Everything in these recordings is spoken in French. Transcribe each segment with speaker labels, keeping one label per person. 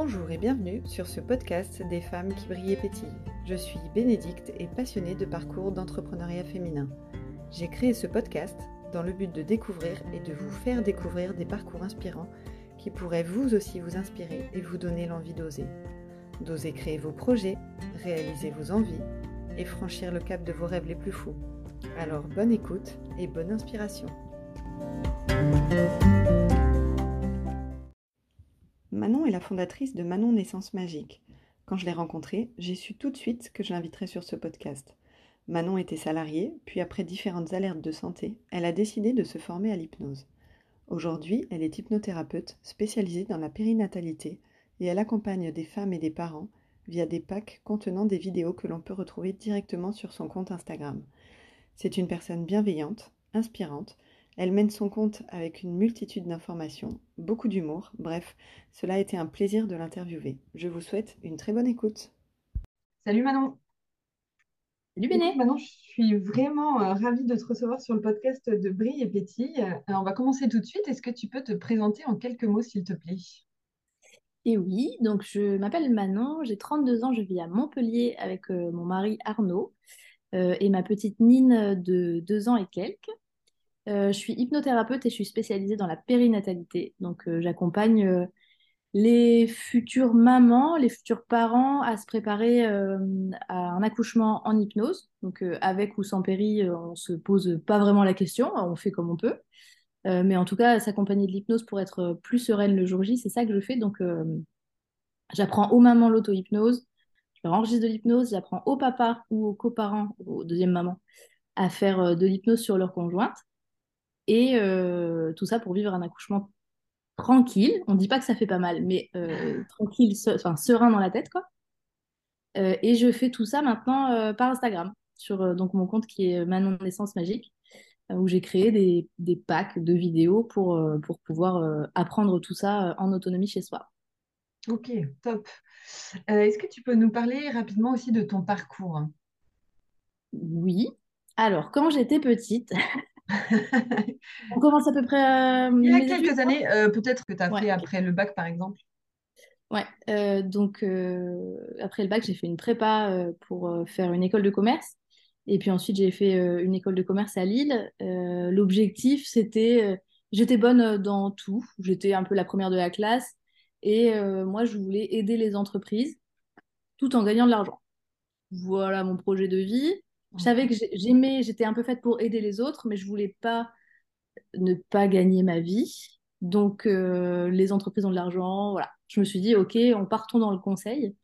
Speaker 1: Bonjour et bienvenue sur ce podcast des femmes qui brillent et pétillent. Je suis Bénédicte et passionnée de parcours d'entrepreneuriat féminin. J'ai créé ce podcast dans le but de découvrir et de vous faire découvrir des parcours inspirants qui pourraient vous aussi vous inspirer et vous donner l'envie d'oser. D'oser créer vos projets, réaliser vos envies et franchir le cap de vos rêves les plus fous. Alors bonne écoute et bonne inspiration. Manon est la fondatrice de Manon Naissance Magique. Quand je l'ai rencontrée, j'ai su tout de suite que je l'inviterais sur ce podcast. Manon était salariée, puis après différentes alertes de santé, elle a décidé de se former à l'hypnose. Aujourd'hui, elle est hypnothérapeute spécialisée dans la périnatalité et elle accompagne des femmes et des parents via des packs contenant des vidéos que l'on peut retrouver directement sur son compte Instagram. C'est une personne bienveillante, inspirante, elle mène son compte avec une multitude d'informations, beaucoup d'humour, bref, cela a été un plaisir de l'interviewer. Je vous souhaite une très bonne écoute. Salut Manon.
Speaker 2: Salut Béné.
Speaker 1: Manon, je suis vraiment euh, ravie de te recevoir sur le podcast de Brille et Pétille. Euh, on va commencer tout de suite. Est-ce que tu peux te présenter en quelques mots, s'il te plaît?
Speaker 2: Et oui, donc je m'appelle Manon, j'ai 32 ans, je vis à Montpellier avec euh, mon mari Arnaud et ma petite Nine de 2 ans et quelques. Euh, je suis hypnothérapeute et je suis spécialisée dans la périnatalité. Donc, euh, j'accompagne euh, les futures mamans, les futurs parents à se préparer à un accouchement en hypnose. Donc, avec ou sans péri, on se pose pas vraiment la question, on fait comme on peut. mais en tout cas, s'accompagner de l'hypnose pour être plus sereine le jour J, c'est ça que je fais. Donc, j'apprends aux mamans l'auto-hypnose, je leur enregistre de l'hypnose, j'apprends aux papas ou aux coparents, aux deuxième maman, à faire de l'hypnose sur leur conjointe. Et euh, tout ça pour vivre un accouchement tranquille. On ne dit pas que ça fait pas mal, mais euh, tranquille, enfin serein dans la tête, quoi. Euh, et je fais tout ça maintenant par Instagram, sur donc mon compte qui est Manon Naissance Magique, où j'ai créé des, des, packs de vidéos pour, pour pouvoir apprendre tout ça en autonomie chez soi.
Speaker 1: Ok, top. Est-ce que tu peux nous parler rapidement aussi de ton parcours?
Speaker 2: Oui. Alors, quand j'étais petite, On commence à peu près
Speaker 1: Il y a quelques années, euh, peut-être que tu as fait après le bac, par exemple.
Speaker 2: Ouais, euh, donc euh, après le bac, j'ai fait une prépa pour faire une école de commerce. Et puis ensuite, j'ai fait une école de commerce à Lille. L'objectif, c'était, j'étais bonne dans tout. J'étais un peu la première de la classe. Et moi, je voulais aider les entreprises tout en gagnant de l'argent. Voilà mon projet de vie. Je savais que j'aimais, j'étais un peu faite pour aider les autres, mais je voulais pas ne pas gagner ma vie. Donc, euh, les entreprises ont de l'argent, voilà. Je me suis dit, OK, on partons dans le conseil.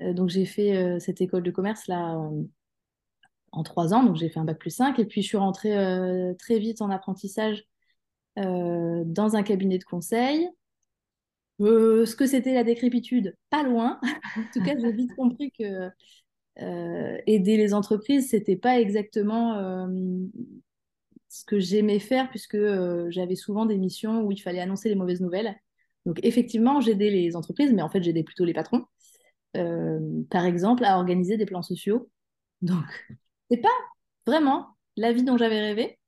Speaker 2: Euh, donc, j'ai fait euh, cette école de commerce là en trois ans. Donc, j'ai fait un bac plus 5. Et puis, je suis rentrée très vite en apprentissage dans un cabinet de conseil. ce que c'était la décrépitude, pas loin. en tout cas, j'ai vite compris que euh, aider les entreprises, c'était pas exactement euh, ce que j'aimais faire puisque euh, j'avais souvent des missions où il fallait annoncer les mauvaises nouvelles. Donc effectivement, j'aidais les entreprises, mais en fait, j'aidais plutôt les patrons. par exemple, à organiser des plans sociaux. Donc, c'est pas vraiment la vie dont j'avais rêvé.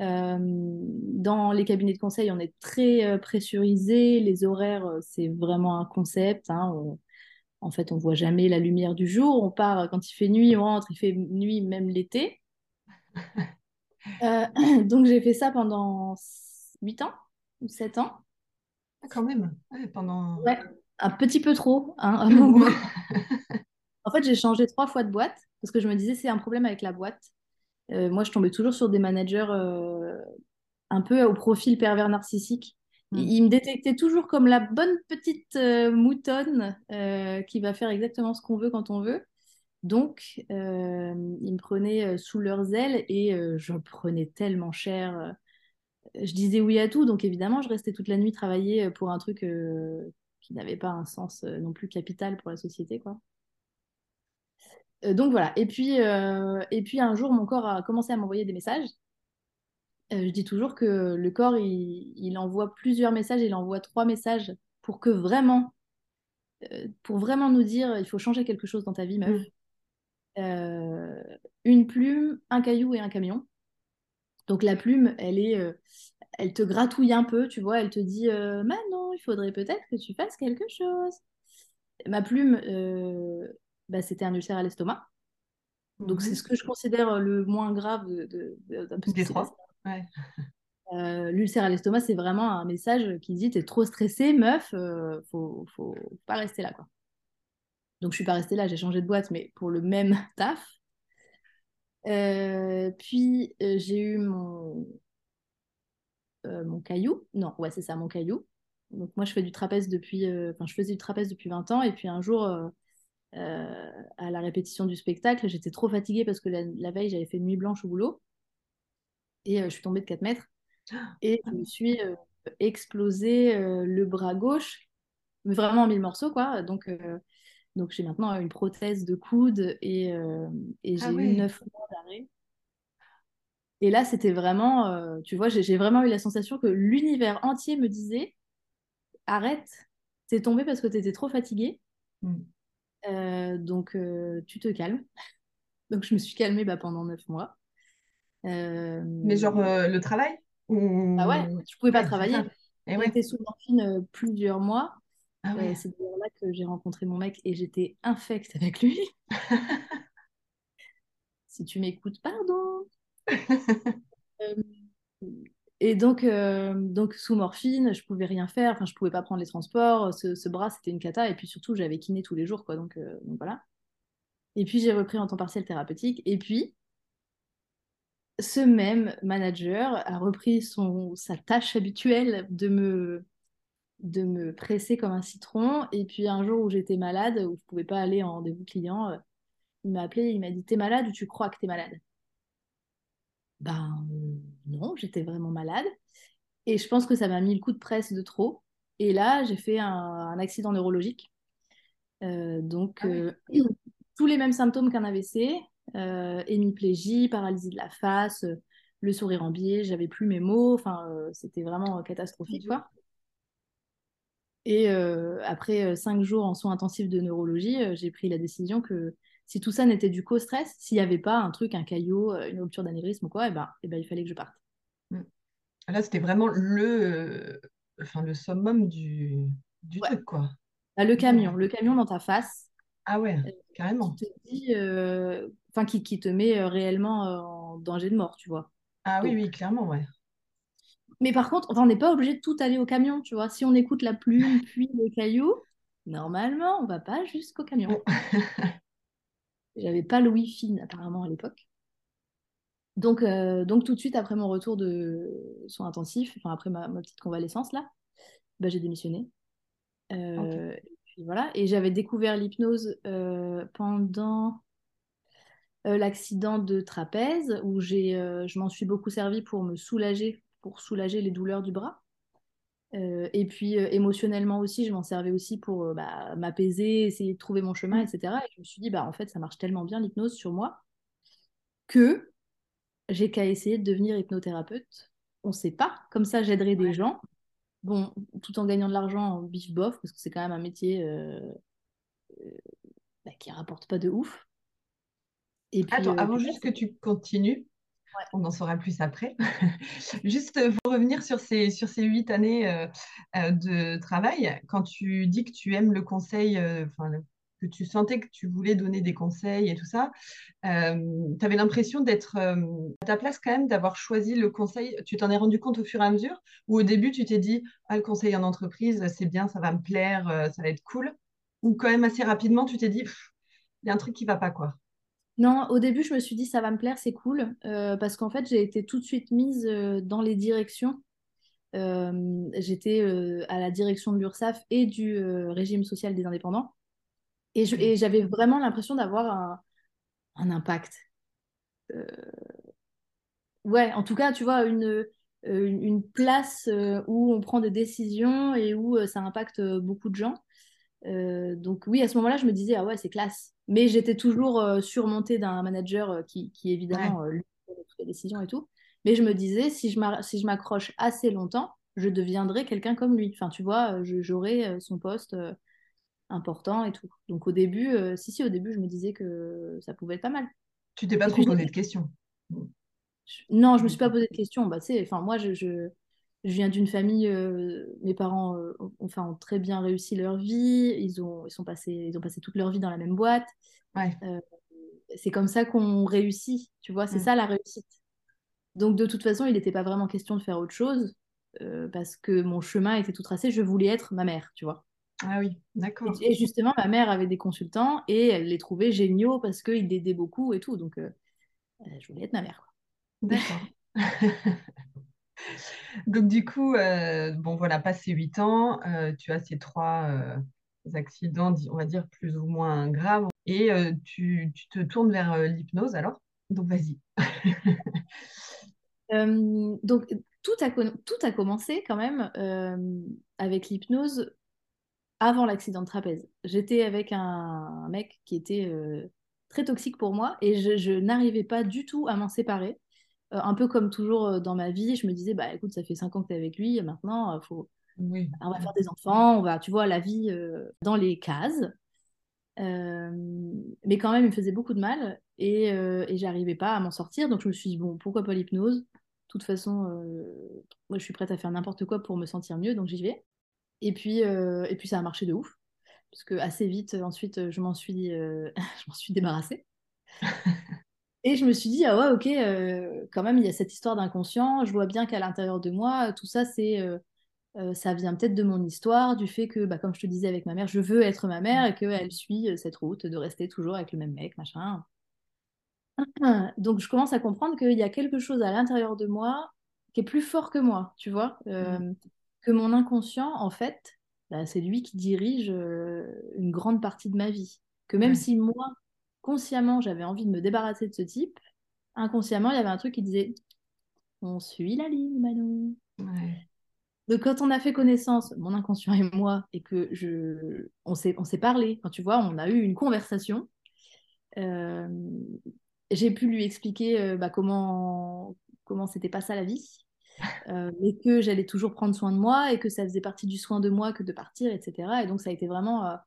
Speaker 2: dans les cabinets de conseil, on est très pressurisé. Les horaires, c'est vraiment un concept. Hein, en fait, on voit jamais la lumière du jour. On part quand il fait nuit, on rentre, il fait nuit même l'été. Euh, donc j'ai fait ça pendant 8 ans ou 7 ans.
Speaker 1: Ah, quand même, pendant...
Speaker 2: Ouais, un petit peu trop. Hein, en fait, j'ai changé trois fois de boîte parce que je me disais c'est un problème avec la boîte. Euh, moi, je tombais toujours sur des managers euh, un peu au profil pervers narcissique Mm. Il me détectait toujours comme la bonne petite euh, moutonne euh, qui va faire exactement ce qu'on veut quand on veut. Donc, euh, ils me prenaient sous leurs ailes et je prenais tellement cher. Je disais oui à tout, donc évidemment, je restais toute la nuit travailler pour un truc qui n'avait pas un sens non plus capital pour la société, quoi. donc voilà. Et puis, et puis un jour, mon corps a commencé à m'envoyer des messages je dis toujours que le corps, il, envoie plusieurs messages, il envoie trois messages pour que vraiment, euh, pour vraiment nous dire, il faut changer quelque chose dans ta vie, meuf. Mm. Euh, une plume, un caillou et un camion. Donc la plume, elle est, elle te gratouille un peu, tu vois, elle te dit euh, Manon, il faudrait peut-être que tu fasses quelque chose. Ma plume, euh, bah, c'était un ulcère à l'estomac. Donc, c'est
Speaker 1: Mhm.
Speaker 2: ce que je considère le moins grave de, de, de-
Speaker 1: Des trois.
Speaker 2: Euh, l'ulcère à l'estomac, c'est vraiment un message qui dit T'es trop stressée, meuf, euh, faut, faut pas rester là. Donc, je suis pas restée là, j'ai changé de boîte, mais pour le même taf. Euh, puis, j'ai eu mon, caillou. Non, ouais, c'est ça, mon caillou. Donc moi, je fais du trapèze depuis, enfin, je faisais du trapèze depuis 20 ans. Et puis un jour, à la répétition du spectacle, j'étais trop fatiguée parce que la, la veille, j'avais fait nuit blanche au boulot. Et euh, je suis tombée de 4 mètres. Et je me suis euh, explosé euh, le bras gauche, mais vraiment en mille morceaux, quoi. Donc, donc j'ai maintenant une prothèse de coude et, et
Speaker 1: Ah
Speaker 2: j'ai eu
Speaker 1: ouais.
Speaker 2: 9 mois d'arrêt. Et là, c'était vraiment, euh, tu vois, j'ai vraiment eu la sensation que l'univers entier me disait arrête, t'es tombé parce que t'étais trop fatiguée,
Speaker 1: Mm.
Speaker 2: euh, donc euh, tu te calmes. Donc je me suis calmée bah, pendant neuf mois. Euh,
Speaker 1: Mais genre euh, le travail
Speaker 2: bah ouais,
Speaker 1: ou...
Speaker 2: je pouvais pas
Speaker 1: Ouais,
Speaker 2: travailler.
Speaker 1: Et ouais.
Speaker 2: été sous morphine euh, plusieurs mois.
Speaker 1: Ah
Speaker 2: Euh,
Speaker 1: ouais.
Speaker 2: c'est d'ailleurs là que j'ai rencontré mon mec et j'étais infecte avec lui. Si tu m'écoutes, pardon. Euh, et donc, euh, donc sous morphine, je pouvais rien faire. Enfin, je pouvais pas prendre les transports. Ce, ce bras, c'était une cata. Et puis surtout, j'avais kiné tous les jours, quoi. Donc, euh, donc voilà. Et puis j'ai repris en temps partiel thérapeutique. Et puis ce même manager a repris son, sa tâche habituelle de me, de me presser comme un citron. Et puis un jour où j'étais malade, où je ne pouvais pas aller en rendez-vous client, euh, il m'a appelé, il m'a dit T'es malade ou tu crois que t'es malade? Ben non, j'étais vraiment malade. Et je pense que ça m'a mis le coup de presse de trop. Et là, j'ai fait un, un accident neurologique. Euh, donc,
Speaker 1: Ah
Speaker 2: euh, tous les mêmes symptômes qu'un AVC, hémiplégie, paralysie de la face, euh, le sourire en biais, j'avais plus mes mots, enfin, euh, c'était vraiment catastrophique, quoi. Et euh, après euh, cinq jours en soins intensifs de neurologie, euh, j'ai pris la décision que si tout ça n'était dû qu'au stress, s'il n'y avait pas un truc, un caillot, euh, une rupture d'anévrisme ou quoi, et ben, et ben, il fallait que je parte.
Speaker 1: Mm. Là, c'était vraiment le, euh, enfin, le summum du, du
Speaker 2: Ouais.
Speaker 1: truc, quoi.
Speaker 2: Bah, le camion, le camion dans ta face,
Speaker 1: Ah ouais,
Speaker 2: euh,
Speaker 1: carrément.
Speaker 2: te euh, enfin, qui, qui te met euh, réellement euh, en danger de mort, tu vois.
Speaker 1: Ah oui,
Speaker 2: Donc,
Speaker 1: oui, clairement, ouais.
Speaker 2: Mais par contre, enfin, on n'est pas obligé de tout aller au camion, tu vois. Si on écoute la plume, puis le caillou, normalement, on va pas jusqu'au camion.
Speaker 1: Bon.
Speaker 2: J'avais pas le Wi-Fi apparemment à l'époque. Donc, euh, donc tout de suite après mon retour de soins intensifs, enfin après ma, ma petite convalescence là, bah, j'ai démissionné. Et puis voilà. Et j'avais découvert l'hypnose euh, pendant l'accident de trapèze où j'ai, euh, je m'en suis beaucoup servi pour me soulager, pour soulager les douleurs du bras. Euh, et puis euh, émotionnellement aussi, je m'en servais aussi pour euh, bah, m'apaiser, essayer de trouver mon chemin, etc. Et je me suis dit, bah, en fait, ça marche tellement bien l'hypnose sur moi que j'ai qu'à essayer de devenir hypnothérapeute. On ne sait pas, comme ça j'aiderai des
Speaker 1: Ouais.
Speaker 2: gens, bon, tout en gagnant de l'argent en bif bof, parce que c'est quand même un métier euh, euh, bah, qui rapporte pas de ouf. Et puis,
Speaker 1: Attends,
Speaker 2: euh,
Speaker 1: avant juste que tu continues, on en saura plus après. Juste euh, pour revenir sur ces, sur ces huit années euh, de travail, quand tu dis que tu aimes le conseil, euh, que tu sentais que tu voulais donner des conseils et tout ça, tu avais l'impression d'être à ta place quand même, d'avoir choisi le conseil. Tu t'en es rendu compte au fur et à mesure, ou au début tu t'es dit, ah, le conseil en entreprise, c'est bien, ça va me plaire, ça va être cool, ou quand même assez rapidement tu t'es dit, il y a un truc qui va pas, quoi?
Speaker 2: Non, au début, je me suis dit, ça va me plaire, c'est cool, euh, parce qu'en fait, j'ai été tout de suite mise euh, dans les directions. Euh, j'étais à la direction de l'URSSAF et du régime social des indépendants. Et j'avais vraiment l'impression d'avoir un, impact. Ouais, en tout cas, tu vois, une, place où on prend des décisions et où ça impacte beaucoup de gens. Euh, donc oui, à ce moment-là, je me disais, ah ouais, c'est classe. Mais j'étais toujours euh, surmontée d'un manager euh, qui, qui
Speaker 1: Ouais.
Speaker 2: évidemment, euh, lui, toutes les décisions et tout. Mais je me disais, si je m'accroche assez longtemps, je deviendrai quelqu'un comme lui. Enfin, tu vois, j'aurai son poste important et tout. Donc au début, si, si, au début, je me disais que ça pouvait être pas mal.
Speaker 1: Tu t'es pas trop posé de questions.
Speaker 2: non, je me suis pas posé de questions. Bah, enfin, moi, je, je- je viens d'une famille, mes parents enfin, ont très bien réussi leur vie, ils ont, ils, sont passés, ils ont passé toute leur vie dans la même boîte. c'est comme ça qu'on réussit, tu vois, c'est mm. ça la réussite. Donc de toute façon, il n'était pas vraiment question de faire autre chose parce que mon chemin était tout tracé, je voulais être ma mère, tu vois.
Speaker 1: Ah oui, d'accord.
Speaker 2: Et, justement, ma mère avait des consultants et elle les trouvait géniaux parce qu'ils aidaient beaucoup et tout. Donc, je voulais être ma mère.
Speaker 1: D'accord. Donc du coup, euh, bon voilà, passé 8 ans, euh, tu as ces trois euh, accidents, on va dire plus ou moins graves, et tu, te tournes vers l'hypnose alors? Donc vas-y.
Speaker 2: donc tout a, tout a commencé quand même avec l'hypnose avant l'accident de trapèze. J'étais avec un, mec qui était très toxique pour moi et je n'arrivais pas du tout à m'en séparer. Euh, un peu comme toujours euh, dans ma vie, je me disais, bah écoute, ça fait cinq ans que tu es avec lui, maintenant, euh, faut... on va faire des enfants, on va, tu vois, la vie dans les cases. mais quand même, il me faisait beaucoup de mal et, et j'arrivais pas à m'en sortir. Donc je me suis dit, bon, pourquoi pas l'hypnose? De toute façon, moi je suis prête à faire n'importe quoi pour me sentir mieux, donc j'y vais. Et puis, et puis ça a marché de ouf. Parce que assez vite, ensuite, je m'en suis, je m'en suis débarrassée. Et je me suis dit, ah ouais, ok, euh, quand même, il y a cette histoire d'inconscient. Je vois bien qu'à l'intérieur de moi, tout ça, c'est, euh, euh, ça vient peut-être de mon histoire, du fait que, bah, comme je te disais avec ma mère, je veux être ma mère et qu'elle suit cette route de rester toujours avec le même mec, machin. Donc, je commence à comprendre qu'il y a quelque chose à l'intérieur de moi qui est plus fort que moi, tu vois, mm. que mon inconscient, en fait, bah, c'est lui qui dirige une grande partie de ma vie. Que même si moi, consciemment, j'avais envie de me débarrasser de ce type, inconsciemment, il y avait un truc qui disait On suit la ligne, Manon. Donc, quand on a fait connaissance, mon inconscient et moi, et que je, on s'est, on s'est parlé, quand tu vois, on a eu une conversation, euh, j'ai pu lui expliquer euh, bah, comment, comment c'était pas ça la vie, euh, et que j'allais toujours prendre soin de moi et que ça faisait partie du soin de moi que de partir, etc. Et donc, ça a été vraiment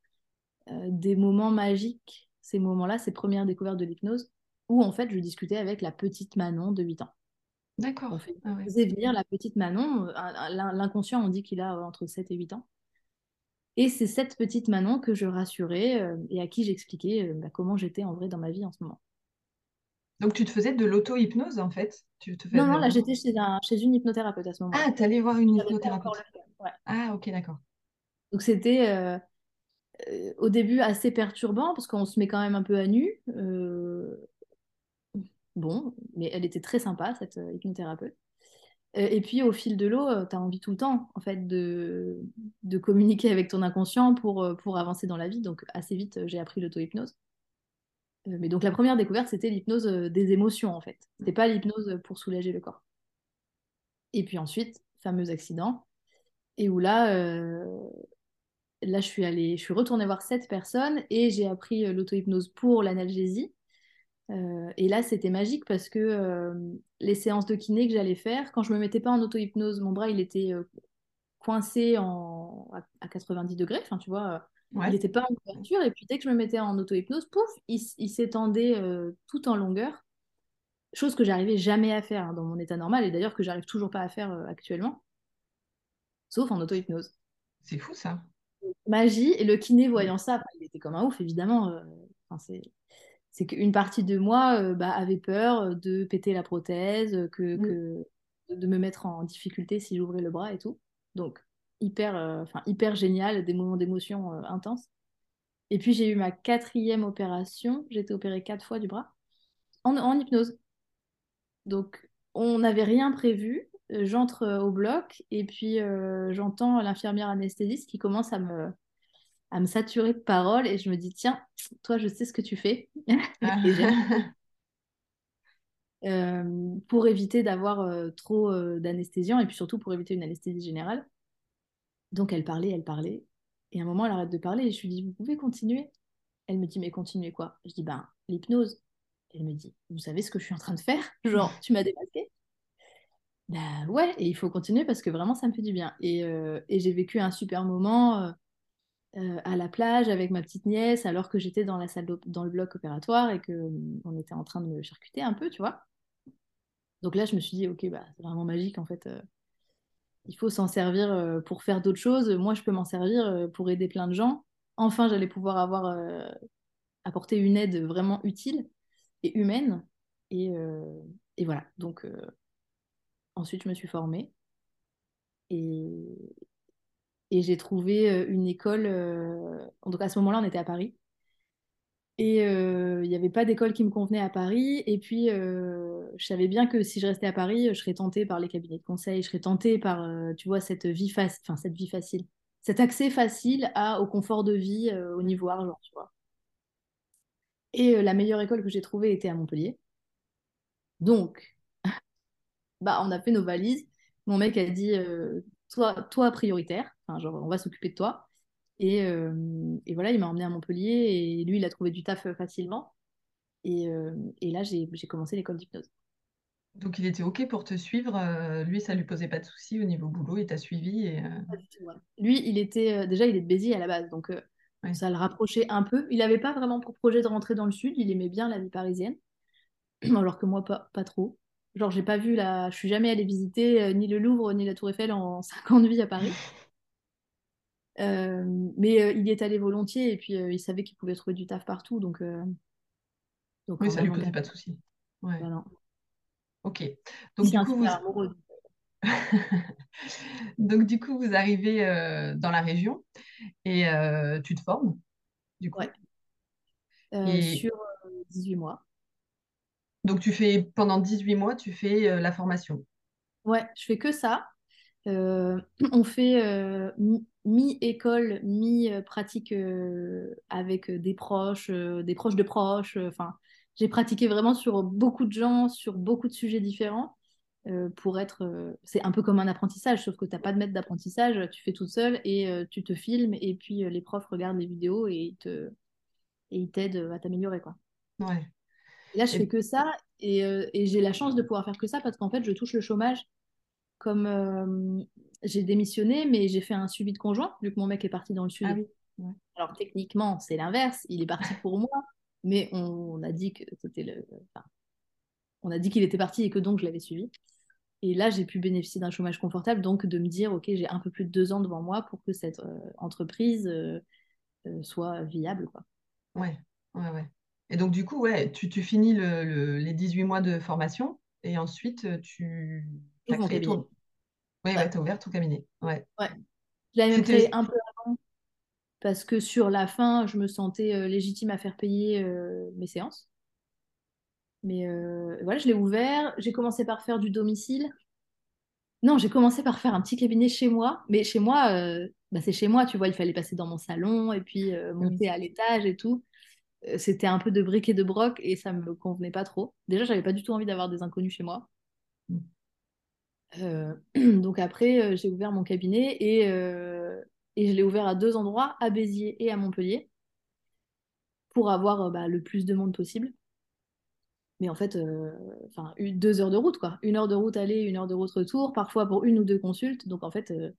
Speaker 2: des moments magiques ces moments-là, ces premières découvertes de l'hypnose, où en fait je discutais avec la petite Manon de 8 ans.
Speaker 1: D'accord.
Speaker 2: On ah faisait venir la petite Manon, euh, l'inconscient on dit qu'il a euh, entre 7 et 8 ans. Et c'est cette petite Manon que je rassurais euh, et à qui j'expliquais bah, comment j'étais en vrai dans ma vie en ce moment.
Speaker 1: Donc tu te faisais de l'auto-hypnose en fait?
Speaker 2: Tu te Non, non, là j'étais chez, chez une hypnothérapeute à ce moment.
Speaker 1: Ah, tu allais voir une hypnothérapeute. Ah, ok, d'accord.
Speaker 2: Donc c'était euh, au début assez perturbant parce qu'on se met quand même un peu à nu. Euh, bon, mais elle était très sympa, cette euh, hypnothérapeute. Et puis au fil de l'eau, tu as envie tout le temps en fait de, de communiquer avec ton inconscient pour, pour avancer dans la vie. Donc assez vite, j'ai appris l'auto-hypnose. Mais donc la première découverte, c'était l'hypnose des émotions en fait. C'était pas l'hypnose pour soulager le corps. Et puis ensuite, fameux accident, et où là, là, je suis allée, je suis retournée voir cette personne et j'ai appris euh, l'auto-hypnose pour l'analgésie. Euh, et là, c'était magique parce que euh, les séances de kiné que j'allais faire, quand je me mettais pas en auto-hypnose, mon bras, il était coincé en, à, 90 degrés, enfin, tu vois, il n'était pas en ouverture. Et puis, dès que je me mettais en auto-hypnose, pouf, il, s'étendait tout en longueur. Chose que j'arrivais jamais à faire hein, dans mon état normal et d'ailleurs que j'arrive toujours pas à faire actuellement, sauf en auto-hypnose.
Speaker 1: C'est fou ça
Speaker 2: magie. Et le kiné, voyant ça, il était comme un ouf, évidemment. Euh, c'est qu'une partie de moi euh, bah, avait peur de péter la prothèse, que, mm. de me mettre en difficulté si j'ouvrais le bras et tout. Donc, hyper, euh, hyper génial, des moments d'émotion intenses. Et puis, j'ai eu ma quatrième opération. J'ai été opérée quatre fois du bras en, en hypnose. Donc, on n'avait rien prévu j'entre euh, au bloc et puis euh, j'entends l'infirmière anesthésiste qui commence à me, à me saturer de paroles et je me dis tiens, toi je sais ce que tu fais. Euh, pour éviter d'avoir trop d'anesthésiants et puis surtout pour éviter une anesthésie générale. Donc elle parlait, elle parlait. Et à un moment, elle arrête de parler et je lui dis, vous pouvez continuer? Elle me dit, mais continuez quoi? Je dis, ben, l'hypnose. Elle me dit, vous savez ce que je suis en train de faire? Genre, tu m'as démasqué? Bah ouais, et il faut continuer parce que vraiment ça me fait du bien. Et, euh, et j'ai vécu un super moment euh, euh, à la plage avec ma petite nièce alors que j'étais dans la salle dans le bloc opératoire et que on était en train de me charcuter un peu, tu vois. Donc là, je me suis dit, ok, bah, c'est vraiment magique en fait. il faut s'en servir pour faire d'autres choses. Moi, je peux m'en servir pour aider plein de gens. Enfin, j'allais pouvoir avoir apporté une aide vraiment utile et humaine. Et, et voilà. Donc, ensuite, je me suis formée. Et, et j'ai trouvé une école. Tout cas, à ce moment-là, on était à Paris. Et il n'y avait pas d'école qui me convenait à Paris. Et puis, je savais bien que si je restais à Paris, je serais tentée par les cabinets de conseil, je serais tentée par, tu vois, cette vie, enfin, cette vie facile, cet accès facile à, au confort de vie au niveau argent, tu vois. Et la meilleure école que j'ai trouvée était à Montpellier. Donc, bah, on a fait nos valises. Mon mec a dit, toi, toi prioritaire, enfin, genre, on va s'occuper de toi. Et, et, voilà, il m'a emmené à Montpellier et lui, il a trouvé du taf facilement. Et, et là, j'ai commencé l'école d'hypnose.
Speaker 3: Donc il était OK pour te suivre. Euh, lui, ça lui posait pas de soucis au niveau boulot. Il t'a suivi. Et, euh,
Speaker 2: Lui, il était euh, déjà, il est de Béziers à la base, donc ça le rapprochait un peu. Il n'avait pas vraiment pour projet de rentrer dans le sud. Il aimait bien la vie parisienne, alors que moi, pas, pas trop. Genre, j'ai pas vu la. Je suis jamais allée visiter ni le Louvre ni la Tour Eiffel en 5 ans de vie à Paris. mais il y est allé volontiers et puis il savait qu'il pouvait trouver du taf partout, donc.
Speaker 3: donc oui, ça lui posait pas de soucis. Ouais. Ok. Donc du, coup, vous... Donc du coup, vous arrivez euh, dans la région et euh, tu te formes, du coup.
Speaker 2: Euh, sur 18 mois.
Speaker 3: Donc tu fais pendant 18 mois, tu fais la formation.
Speaker 2: Ouais, je fais que ça. on fait mi-école, mi-pratique avec des proches, des proches de proches. Enfin, j'ai pratiqué vraiment sur beaucoup de gens, sur beaucoup de sujets différents. Euh, pour être. Euh, c'est un peu comme un apprentissage, sauf que tu n'as pas de maître d'apprentissage, tu fais toute seule et euh, tu te filmes, et puis les profs regardent les vidéos et ils te et ils t'aident à t'améliorer. quoi.
Speaker 3: Ouais.
Speaker 2: Là, je fais que ça, et, et j'ai la chance de pouvoir faire que ça parce qu'en fait, je touche le chômage comme j'ai démissionné, mais j'ai fait un suivi de conjoint, vu que mon mec est parti dans le sud.
Speaker 3: Ah oui.
Speaker 2: Alors techniquement, c'est l'inverse, il est parti pour moi, mais on, a dit que c'était le. on a dit qu'il était parti et que donc je l'avais suivi. Et là, j'ai pu bénéficier d'un chômage confortable, donc de me dire, OK, j'ai un peu plus de deux ans devant moi pour que cette euh, entreprise euh, euh, soit viable. Quoi.
Speaker 3: Ouais, ouais, ouais. Et donc, du coup, ouais, tu, tu finis le, les 18 mois de formation et ensuite, tu
Speaker 2: as créé ton...
Speaker 3: Oui, ouais, tu as ouvert ton cabinet. Ouais.
Speaker 2: ouais. Je l'avais même créé un peu avant parce que sur la fin, je me sentais euh, légitime à faire payer euh, mes séances. Mais euh, voilà, je l'ai ouvert. J'ai commencé par faire du domicile. Non, j'ai commencé par faire un petit cabinet chez moi. Mais chez moi, bah, c'est chez moi, tu vois, il fallait passer dans mon salon et puis monter à l'étage et tout. C'était un peu de briques et de broc et ça me convenait pas trop. Déjà, j'avais pas du tout envie d'avoir des inconnus chez moi. Mm. donc après, j'ai ouvert mon cabinet et et je l'ai ouvert à deux endroits, à Béziers et à Montpellier, pour avoir euh, bah, le plus de monde possible. Mais en fait, euh, enfin, deux heures de route, quoi. Une heure de route aller, une heure de route retour, parfois pour une ou deux consultes. Donc en fait, euh,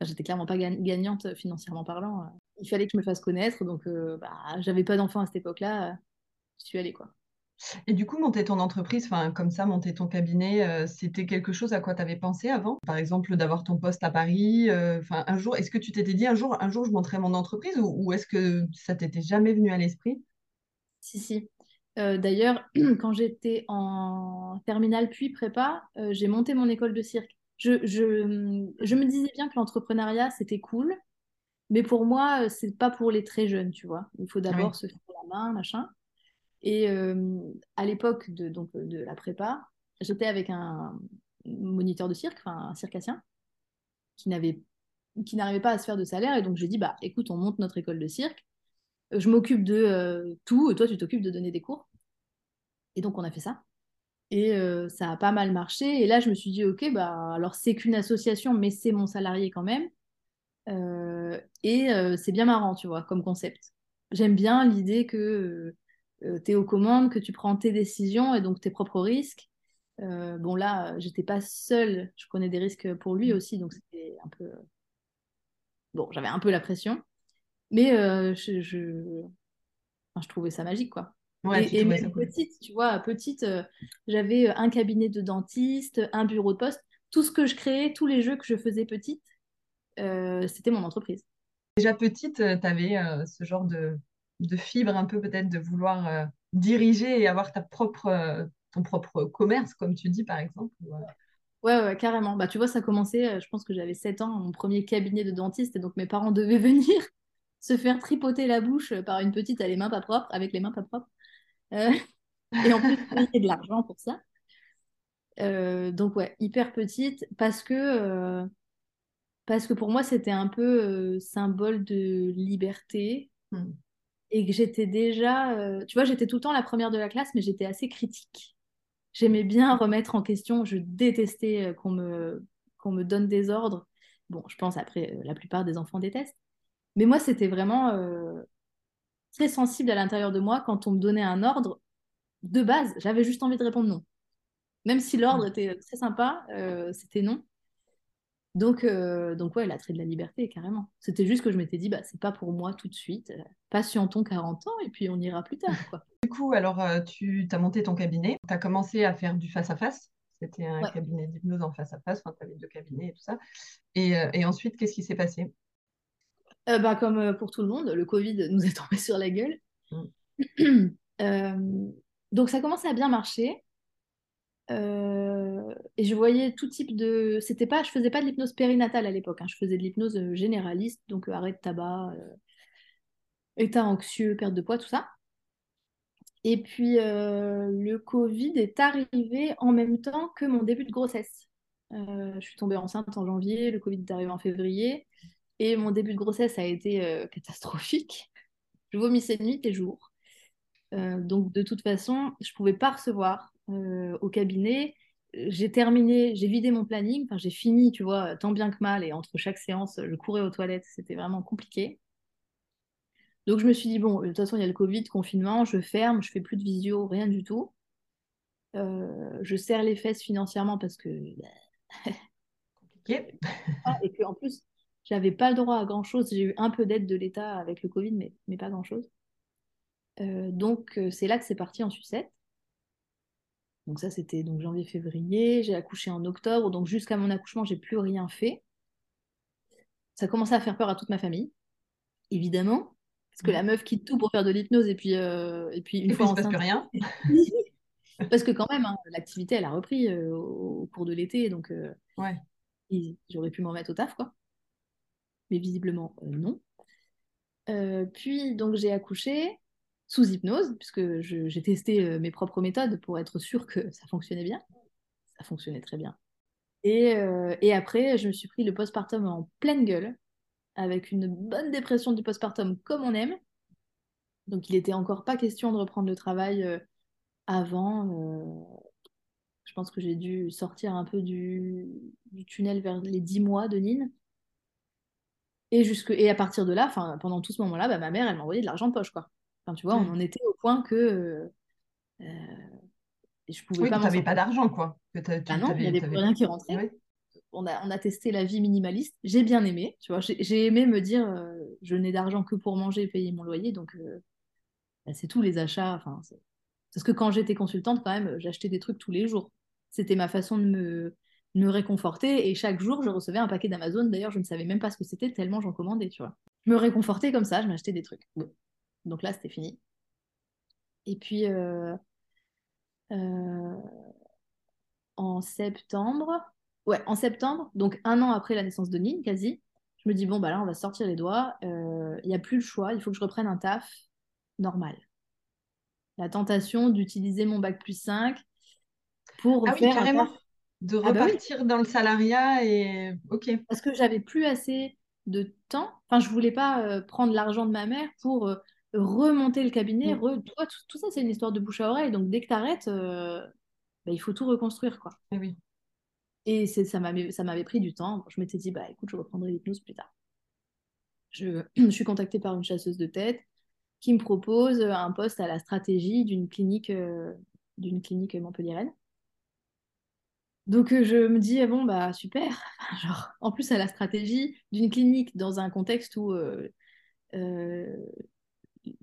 Speaker 2: j'étais clairement pas gagnante financièrement parlant. Il fallait que je me fasse connaître, donc bah, j'avais pas d'enfant à cette époque-là. Je suis allée, quoi.
Speaker 3: Et du coup, monter ton entreprise, enfin comme ça, monter ton cabinet, euh, c'était quelque chose à quoi tu avais pensé avant? Par exemple, d'avoir ton poste à Paris, euh, enfin un jour, est-ce que tu t'étais dit un jour, un jour je monterai mon entreprise ou, est-ce que ça t'était jamais venu à l'esprit?
Speaker 2: Si, si. Euh, d'ailleurs, quand j'étais en terminale puis prépa, j'ai monté mon école de cirque. Je, je, je me disais bien que l'entrepreneuriat, c'était cool, mais pour moi, c'est pas pour les très jeunes, tu vois. Il faut d'abord se faire la main, machin. Et euh, à l'époque de, donc, de la prépa, j'étais avec un moniteur de cirque, un circassien, qui n'avait qui n'arrivait pas à se faire de salaire. Et donc, je lui ai dit, bah, écoute, on monte notre école de cirque. Je m'occupe de euh, tout, et toi, tu t'occupes de donner des cours. Et donc, on a fait ça. Et euh, ça a pas mal marché. Et là, je me suis dit, OK, bah, alors c'est qu'une association, mais c'est mon salarié quand même. Et c'est bien marrant, tu vois, comme concept. J'aime bien l'idée que euh, tu es aux commandes, que tu prends tes décisions et donc tes propres risques. Euh, bon, là, j'étais pas seule, je prenais des risques pour lui mm. aussi, donc c'était un peu. Bon, j'avais un peu la pression, mais euh, je, je... je, trouvais ça magique, quoi. et, même petite, tu vois, petite, j'avais un cabinet de dentiste, un bureau de poste. tout ce que je créais, tous les jeux que je faisais petite, euh, c'était mon entreprise.
Speaker 3: Déjà petite, tu avais ce genre de, de fibre un peu peut-être de vouloir diriger et avoir ta propre, ton propre commerce, comme tu dis par exemple.
Speaker 2: Ouais, ouais, carrément. Bah, tu vois, ça commençait, je pense que j'avais 7 ans, mon premier cabinet de dentiste, et donc mes parents devaient venir se faire tripoter la bouche par une petite à les mains pas propres, avec les mains pas propres. Euh, et en plus, payer de l'argent pour ça. Euh, donc, ouais, hyper petite, parce que, euh, parce que pour moi, c'était un peu symbole de liberté. Hmm. Et que j'étais déjà, tu vois, j'étais tout le temps la première de la classe, mais j'étais assez critique. J'aimais bien remettre en question, je détestais qu'on me, qu'on me donne des ordres. Bon, je pense après, la plupart des enfants détestent. Mais moi, c'était vraiment euh, très sensible à l'intérieur de moi quand on me donnait un ordre. De base, j'avais juste envie de répondre non. Même si l'ordre était très sympa, euh, c'était non. Donc, euh, donc ouais, l'attrait de la liberté, carrément. C'était juste que je m'étais dit, bah, c'est pas pour moi tout de suite. Patientons 40 ans et puis on ira plus tard. Quoi.
Speaker 3: Du coup, alors, tu as monté ton cabinet, tu as commencé à faire du face-à-face. C'était un cabinet d'hypnose en face-à-face, enfin, tu avais deux cabinets et tout ça. Et, et ensuite, qu'est-ce qui s'est passé?
Speaker 2: Euh, bah, comme euh, pour tout le monde, le Covid nous est tombé sur la gueule. Mm. Euh, donc ça commençait à bien marcher. Et je voyais tout type de. C'était pas, je faisais pas de l'hypnose périnatale à l'époque. Hein. Je faisais de l'hypnose généraliste, donc arrêt de tabac, état anxieux, perte de poids, tout ça. Et puis le Covid est arrivé en même temps que mon début de grossesse. je suis tombée enceinte en janvier, le Covid est arrivé en février. Et mon début de grossesse a été euh, catastrophique. Je vomissais nuit et jour. Euh, donc de toute façon, je pouvais pas recevoir euh, au cabinet. J'ai terminé, j'ai vidé mon planning, enfin j'ai fini, tu vois, tant bien que mal, et entre chaque séance, je courais aux toilettes, c'était vraiment compliqué. Donc je me suis dit, bon, de toute façon, il y a le Covid, confinement, je ferme, je fais plus de visio, rien du tout. je serre les fesses financièrement parce que...
Speaker 3: Bah, compliqué.
Speaker 2: et puis en plus, j'avais pas le droit à grand chose. J'ai eu un peu d'aide de l'État avec le Covid, mais, mais pas grand chose. Euh, donc euh, c'est là que c'est parti en sucette. Donc ça c'était donc janvier-février. J'ai accouché en octobre, donc jusqu'à mon accouchement j'ai plus rien fait. Ça commençait à faire peur à toute ma famille, évidemment, parce que la meuf quitte tout pour faire de l'hypnose et puis euh, et puis une fois
Speaker 3: enceinte, plus rien.
Speaker 2: parce que quand même hein, l'activité elle a repris au, cours de l'été, donc
Speaker 3: ouais.
Speaker 2: j'aurais pu m'en mettre au taf quoi mais visiblement euh, non. Euh, puis donc j'ai accouché sous hypnose, puisque j'ai testé euh, mes propres méthodes pour être sûre que ça fonctionnait bien. Ça fonctionnait très bien. Et, et après, je me suis pris le postpartum en pleine gueule, avec une bonne dépression du postpartum comme on aime. Donc il n'était encore pas question de reprendre le travail avant. je pense que j'ai dû sortir un peu du, tunnel vers les 10 mois de Nîmes. Et, jusque... et à partir de là, pendant tout ce moment-là, bah, ma mère, elle m'envoyait de l'argent de poche. Quoi. Enfin, tu vois, on en était au point que euh, je pouvais
Speaker 3: oui,
Speaker 2: pas.
Speaker 3: Tu n'avais pas d'argent, quoi.
Speaker 2: bah non, il n'y avait plus rien qui rentrait. On, a, on a testé la vie minimaliste. J'ai bien aimé. Tu vois, j'ai aimé me dire, euh, je n'ai d'argent que pour manger et payer mon loyer. Donc, euh, bah, c'est tous les achats. Enfin, parce que quand j'étais consultante, quand même, j'achetais des trucs tous les jours. C'était ma façon de me me réconforter. Et chaque jour, je recevais un paquet d'Amazon. D'ailleurs, je ne savais même pas ce que c'était tellement j'en commandais, tu vois. Je me réconfortais comme ça, je m'achetais des trucs. Donc là, c'était fini. Et puis, euh, euh, en septembre, ouais, en septembre, donc un an après la naissance de Nine, quasi, je me dis, bon, bah là, on va sortir les doigts. Euh, il n'y a plus le choix, il faut que je reprenne un taf normal. La tentation d'utiliser mon bac plus 5 pour
Speaker 3: ah faire un taf de ah bah repartir dans le salariat et ok.
Speaker 2: Parce que j'avais plus assez de temps. Enfin, je voulais pas euh, prendre l'argent de ma mère pour euh, remonter le cabinet. Mm. tout, ça, c'est une histoire de bouche à oreille. Donc, dès que tu arrêtes, euh, bah, il faut tout reconstruire. Quoi.
Speaker 3: Et, eh oui.
Speaker 2: et ça m'avait pris du temps. Je m'étais dit, bah, écoute, je reprendrai l'hypnose plus tard. Je, je, suis contactée par une chasseuse de tête qui me propose un poste à la stratégie d'une clinique, d'une clinique montpelliéraine. Donc euh, je me dis, bon, bah super. Genre, en plus, à la stratégie d'une clinique dans un contexte où euh, euh,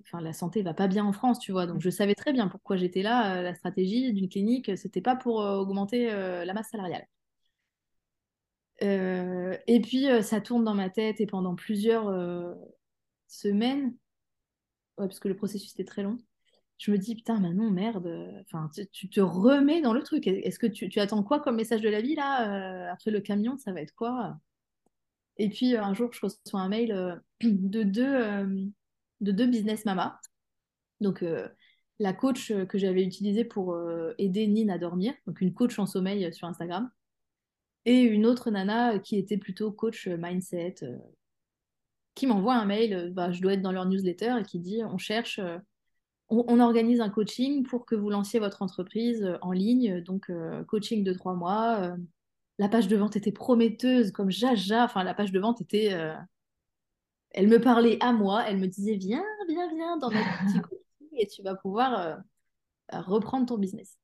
Speaker 2: enfin, la santé va pas bien en France, tu vois. Donc je savais très bien pourquoi j'étais là. La stratégie d'une clinique, c'était pas pour augmenter la masse salariale. et puis, ça tourne dans ma tête et pendant plusieurs semaines, parce que le processus était très long, je me dis, putain, Manon, merde, enfin, tu, te remets dans le truc. Est-ce que tu, attends quoi comme message de la vie, là Après le camion, ça va être quoi? Et puis, un jour, je reçois un mail de deux, de deux business mamas. Donc, la coach que j'avais utilisée pour aider Nine à dormir, donc une coach en sommeil sur Instagram, et une autre nana qui était plutôt coach mindset, qui m'envoie un mail, bah, je dois être dans leur newsletter, et qui dit on cherche, on, organise un coaching pour que vous lanciez votre entreprise en ligne, donc coaching de trois mois. la page de vente était prometteuse, comme jaja, enfin la page de vente était... elle me parlait à moi, elle me disait viens, viens, viens dans notre petit coaching et tu vas pouvoir reprendre ton business.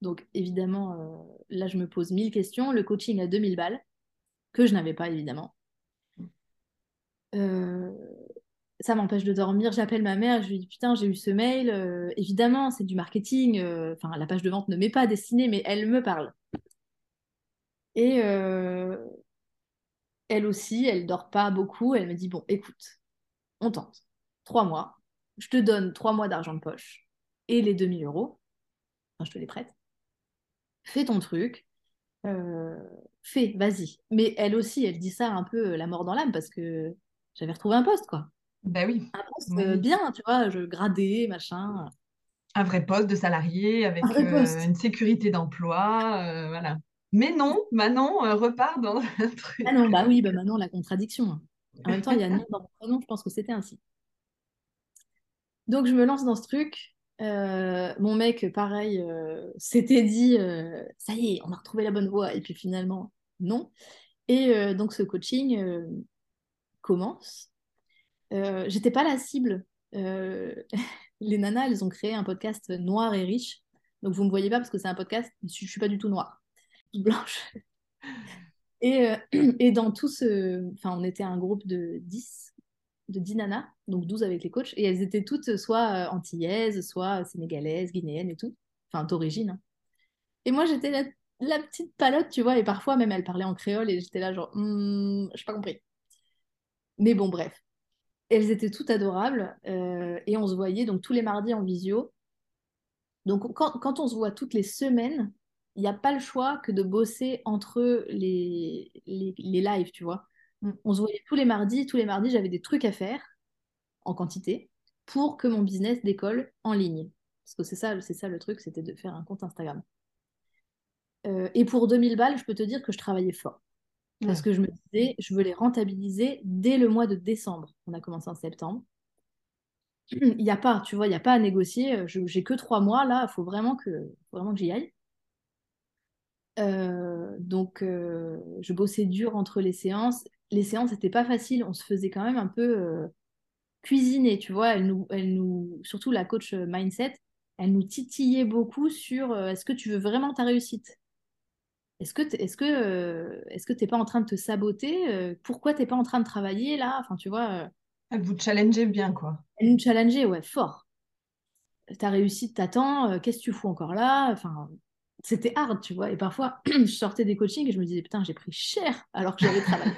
Speaker 2: Donc évidemment, euh, là, je me pose mille questions. Le coaching à 2000 balles, que je n'avais pas évidemment. Euh, ça m'empêche de dormir. J'appelle ma mère, je lui dis putain, j'ai eu ce mail. Euh, évidemment, c'est du marketing. Enfin, la page de vente ne m'est pas destinée, mais elle me parle. Et elle aussi, elle dort pas beaucoup. Elle me dit bon, écoute, on tente. Trois mois. Je te donne trois mois d'argent de poche et les 2000 euros. Enfin, je te les prête fais ton truc, euh, fais, vas-y. Mais elle aussi, elle dit ça un peu euh, la mort dans l'âme parce que j'avais retrouvé un poste, quoi.
Speaker 3: Ben oui.
Speaker 2: Un poste euh, bien, tu vois, je gradais, machin.
Speaker 3: Un vrai poste de salarié avec une sécurité d'emploi, voilà. Mais non, Manon repart dans un truc.
Speaker 2: Ah non, bah oui, bah Manon, la contradiction. En même temps, il y a non dans mon prénom, je pense que c'était ainsi. Donc je me lance dans ce truc, euh, mon mec, pareil, euh, s'était dit euh, ça y est, on a retrouvé la bonne voie. Et puis finalement, non. Et donc ce coaching commence. J'étais pas la cible. les nanas, elles ont créé un podcast noir et riche. Donc vous me voyez pas parce que c'est un podcast, je, je suis pas du tout noire, blanche. Et, et dans tout ce. Enfin, on était un groupe de 10 de 10 nanas, donc 12 avec les coachs, et elles étaient toutes soit euh, antillaises, soit sénégalaises, guinéennes et tout, enfin d'origine. Hein. Et moi j'étais la, petite palote, tu vois, et parfois même elles parlaient en créole et j'étais là genre, je n'ai pas compris. Mais bon, bref. Elles étaient toutes adorables euh, et on se voyait donc tous les mardis en visio. Donc quand, on se voit toutes les semaines, il n'y a pas le choix que de bosser entre les, les, les lives, tu vois. Mm. On se voyait tous les mardis. Tous les mardis, j'avais des trucs à faire en quantité pour que mon business décolle en ligne. Parce que c'est ça, c'est ça le truc, c'était de faire un compte Instagram. Euh, et pour 2000 balles, je peux te dire que je travaillais fort. Parce que je me disais, je veux les rentabiliser dès le mois de décembre. On a commencé en septembre. Il n'y a pas, tu vois, il n'y a pas à négocier. J'ai que trois mois là, il faut vraiment que, vraiment que j'y aille. Euh, donc, euh, je bossais dur entre les séances les séances n'étaient pas faciles. On se faisait quand même un peu euh, cuisiner, tu vois. Elle nous, elle nous, surtout la coach mindset, elle nous titillait beaucoup sur est-ce que tu veux vraiment ta réussite? Est-ce que est-ce que est-ce que t'es pas en train de te saboter? Pourquoi t'es pas en train de travailler là? Enfin, tu vois.
Speaker 3: elle vous challengeait bien, quoi.
Speaker 2: Elle nous challengeait, ouais, fort. Ta réussite t'attend. Qu'est-ce que tu fous encore là? Enfin, c'était hard, tu vois. Et parfois, je sortais des coachings et je me disais, putain, j'ai pris cher alors que j'avais travaillé.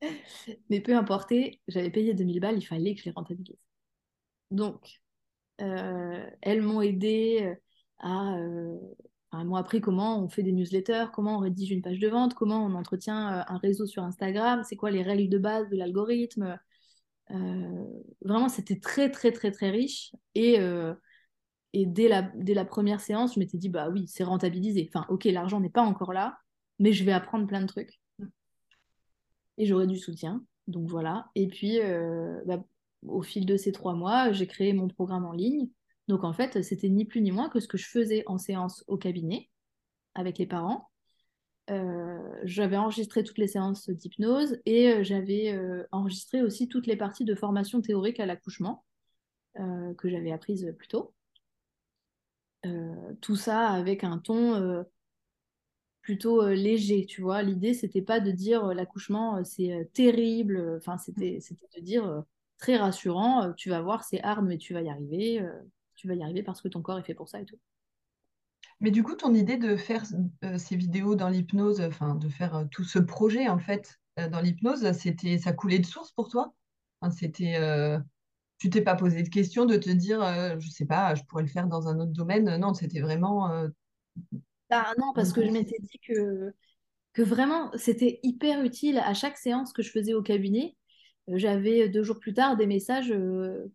Speaker 2: Mais peu importe, j'avais payé 2000 balles, il fallait que je les rentabilise. Donc, euh, elles m'ont aidé euh, à. Euh, elles m'ont appris comment on fait des newsletters, comment on rédige une page de vente, comment on entretient un réseau sur Instagram, c'est quoi les règles de base de l'algorithme. vraiment, c'était très, très, très, très riche. Et, et dès, la, dès la première séance, je m'étais dit, bah oui, c'est rentabilisé. Enfin, ok, l'argent n'est pas encore là, mais je vais apprendre plein de trucs et j'aurai du soutien. Donc voilà. Et puis, euh, bah, au fil de ces trois mois, j'ai créé mon programme en ligne. Donc en fait, c'était ni plus ni moins que ce que je faisais en séance au cabinet avec les parents. Euh, j'avais enregistré toutes les séances d'hypnose et euh, j'avais enregistré aussi toutes les parties de formation théorique à l'accouchement que j'avais apprises plus tôt. Tout ça avec un ton plutôt euh, léger, tu vois. L'idée, c'était pas de dire euh, l'accouchement, euh, c'est terrible. Enfin, c'était de dire très rassurant, tu vas voir, c'est hard, mais tu vas y arriver. tu vas y arriver parce que ton corps est fait pour ça et tout.
Speaker 3: Mais du coup, ton idée de faire euh, ces vidéos dans l'hypnose, enfin de faire euh, tout ce projet en fait euh, dans l'hypnose, c'était ça coulait de source pour toi? Enfin, c'était euh, tu t'es pas posé de question de te dire euh, je sais pas, je pourrais le faire dans un autre domaine? Non, c'était vraiment euh,
Speaker 2: Ah non, parce que je m'étais dit que, que vraiment, c'était hyper utile à chaque séance que je faisais au cabinet. Euh, J'avais deux jours plus tard des messages euh,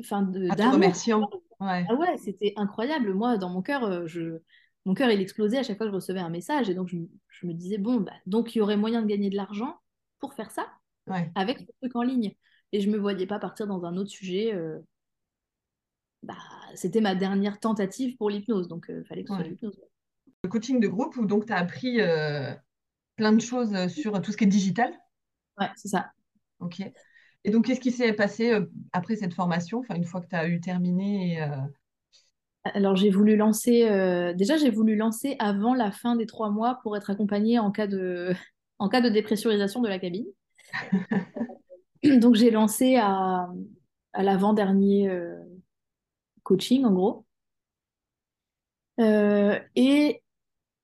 Speaker 2: enfin, de- d'amour.
Speaker 3: remerciant. Ouais,
Speaker 2: Ah ouais, c'était incroyable. Moi, dans mon cœur, euh, je... mon cœur, il explosait à chaque fois que je recevais un message. Et donc, je, me je me disais, bon, bah, donc il y aurait moyen de gagner de l'argent pour faire ça
Speaker 3: ouais,
Speaker 2: avec ce truc en ligne. Et je me voyais pas partir dans un autre sujet. euh, bah, c'était ma dernière tentative pour l'hypnose. Donc, il fallait que ce soit l'hypnose.
Speaker 3: Le coaching de groupe où donc tu as appris euh, plein de choses euh, sur tout ce qui est digital?
Speaker 2: Ouais, c'est ça.
Speaker 3: Ok. Et donc, qu'est-ce qui s'est passé euh, après cette formation, enfin une fois que tu as eu terminé et, euh,
Speaker 2: Alors, j'ai voulu lancer, euh, déjà, j'ai voulu lancer avant la fin des trois mois pour être accompagnée en cas de, en cas de dépressurisation de la cabine. Donc, j'ai lancé à, l'avant-dernier euh, coaching, en gros. Euh, et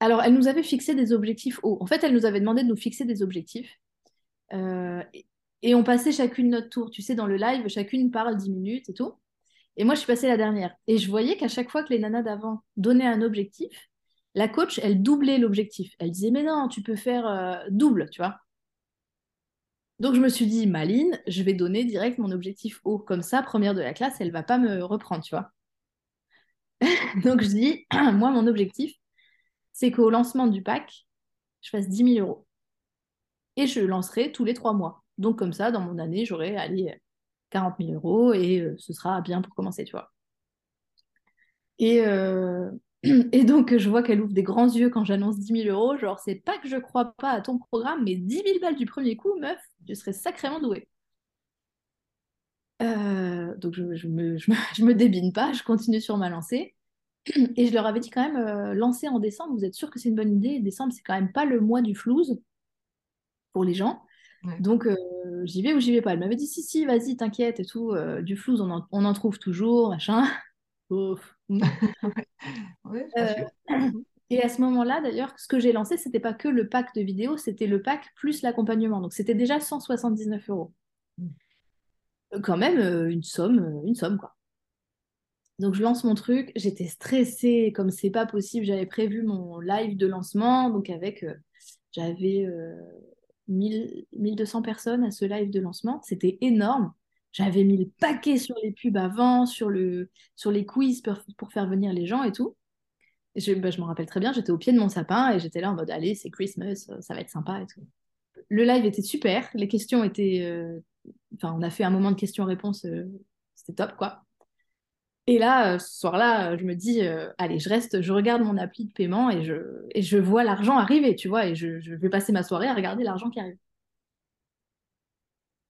Speaker 2: alors, elle nous avait fixé des objectifs hauts. En fait, elle nous avait demandé de nous fixer des objectifs. Euh, et, on passait chacune notre tour. Tu sais, dans le live, chacune parle 10 minutes et tout. Et moi, je suis passée la dernière. Et je voyais qu'à chaque fois que les nanas d'avant donnaient un objectif, la coach, elle doublait l'objectif. Elle disait, mais non, tu peux faire double, tu vois. Donc, je me suis dit, Maline, je vais donner direct mon objectif haut. Comme ça, première de la classe, elle va pas me reprendre, tu vois. Donc, je dis, moi, mon objectif, c'est qu'au lancement du pack, je fasse 10 000 euros. Et je lancerai tous les trois mois. Donc, comme ça, dans mon année, j'aurai, allez, 40 000 euros et euh, ce sera bien pour commencer, tu vois. Et, euh, et donc, je vois qu'elle ouvre des grands yeux quand j'annonce 10 000 euros. Genre, c'est pas que je crois pas à ton programme, mais 10 000 balles du premier coup, meuf, tu serais sacrément douée. Euh, donc, je, je me, je, me, je me débine pas, je continue sur ma lancée. Et je leur avais dit quand même, euh, lancer en décembre, vous êtes sûr que c'est une bonne idée? Décembre, c'est quand même pas le mois du flouze pour les gens.
Speaker 3: ouais.
Speaker 2: Donc, euh, j'y vais ou j'y vais pas? Elle m'avait dit, si, si, vas-y, t'inquiète et tout. euh, du flouze, on en, on en trouve toujours, machin. Ouf. Euh, et à ce moment-là, d'ailleurs, ce que j'ai lancé, c'était pas que le pack de vidéos, c'était le pack plus l'accompagnement. Donc, c'était déjà 179 euros. Euh, Quand même, euh, une somme, une somme, quoi. Donc, je lance mon truc. J'étais stressée, comme c'est pas possible. J'avais prévu mon live de lancement, donc avec, j'avais euh, 1000 1200 personnes à ce live de lancement. C'était énorme. J'avais mis le paquet sur les pubs avant, sur, le, sur les quiz pour, faire venir les gens et tout. Je, bah, me rappelle très bien, j'étais au pied de mon sapin et j'étais là en mode allez, c'est Christmas, euh, ça va être sympa et tout. Le live était super, les questions étaient. euh, Enfin, on a fait un moment de questions-réponses, euh, c'était top quoi. Et là, ce soir-là, je me dis, allez, je reste, je regarde mon appli de paiement et je, et je vois l'argent arriver, tu vois, et je, je vais passer ma soirée à regarder l'argent qui arrive.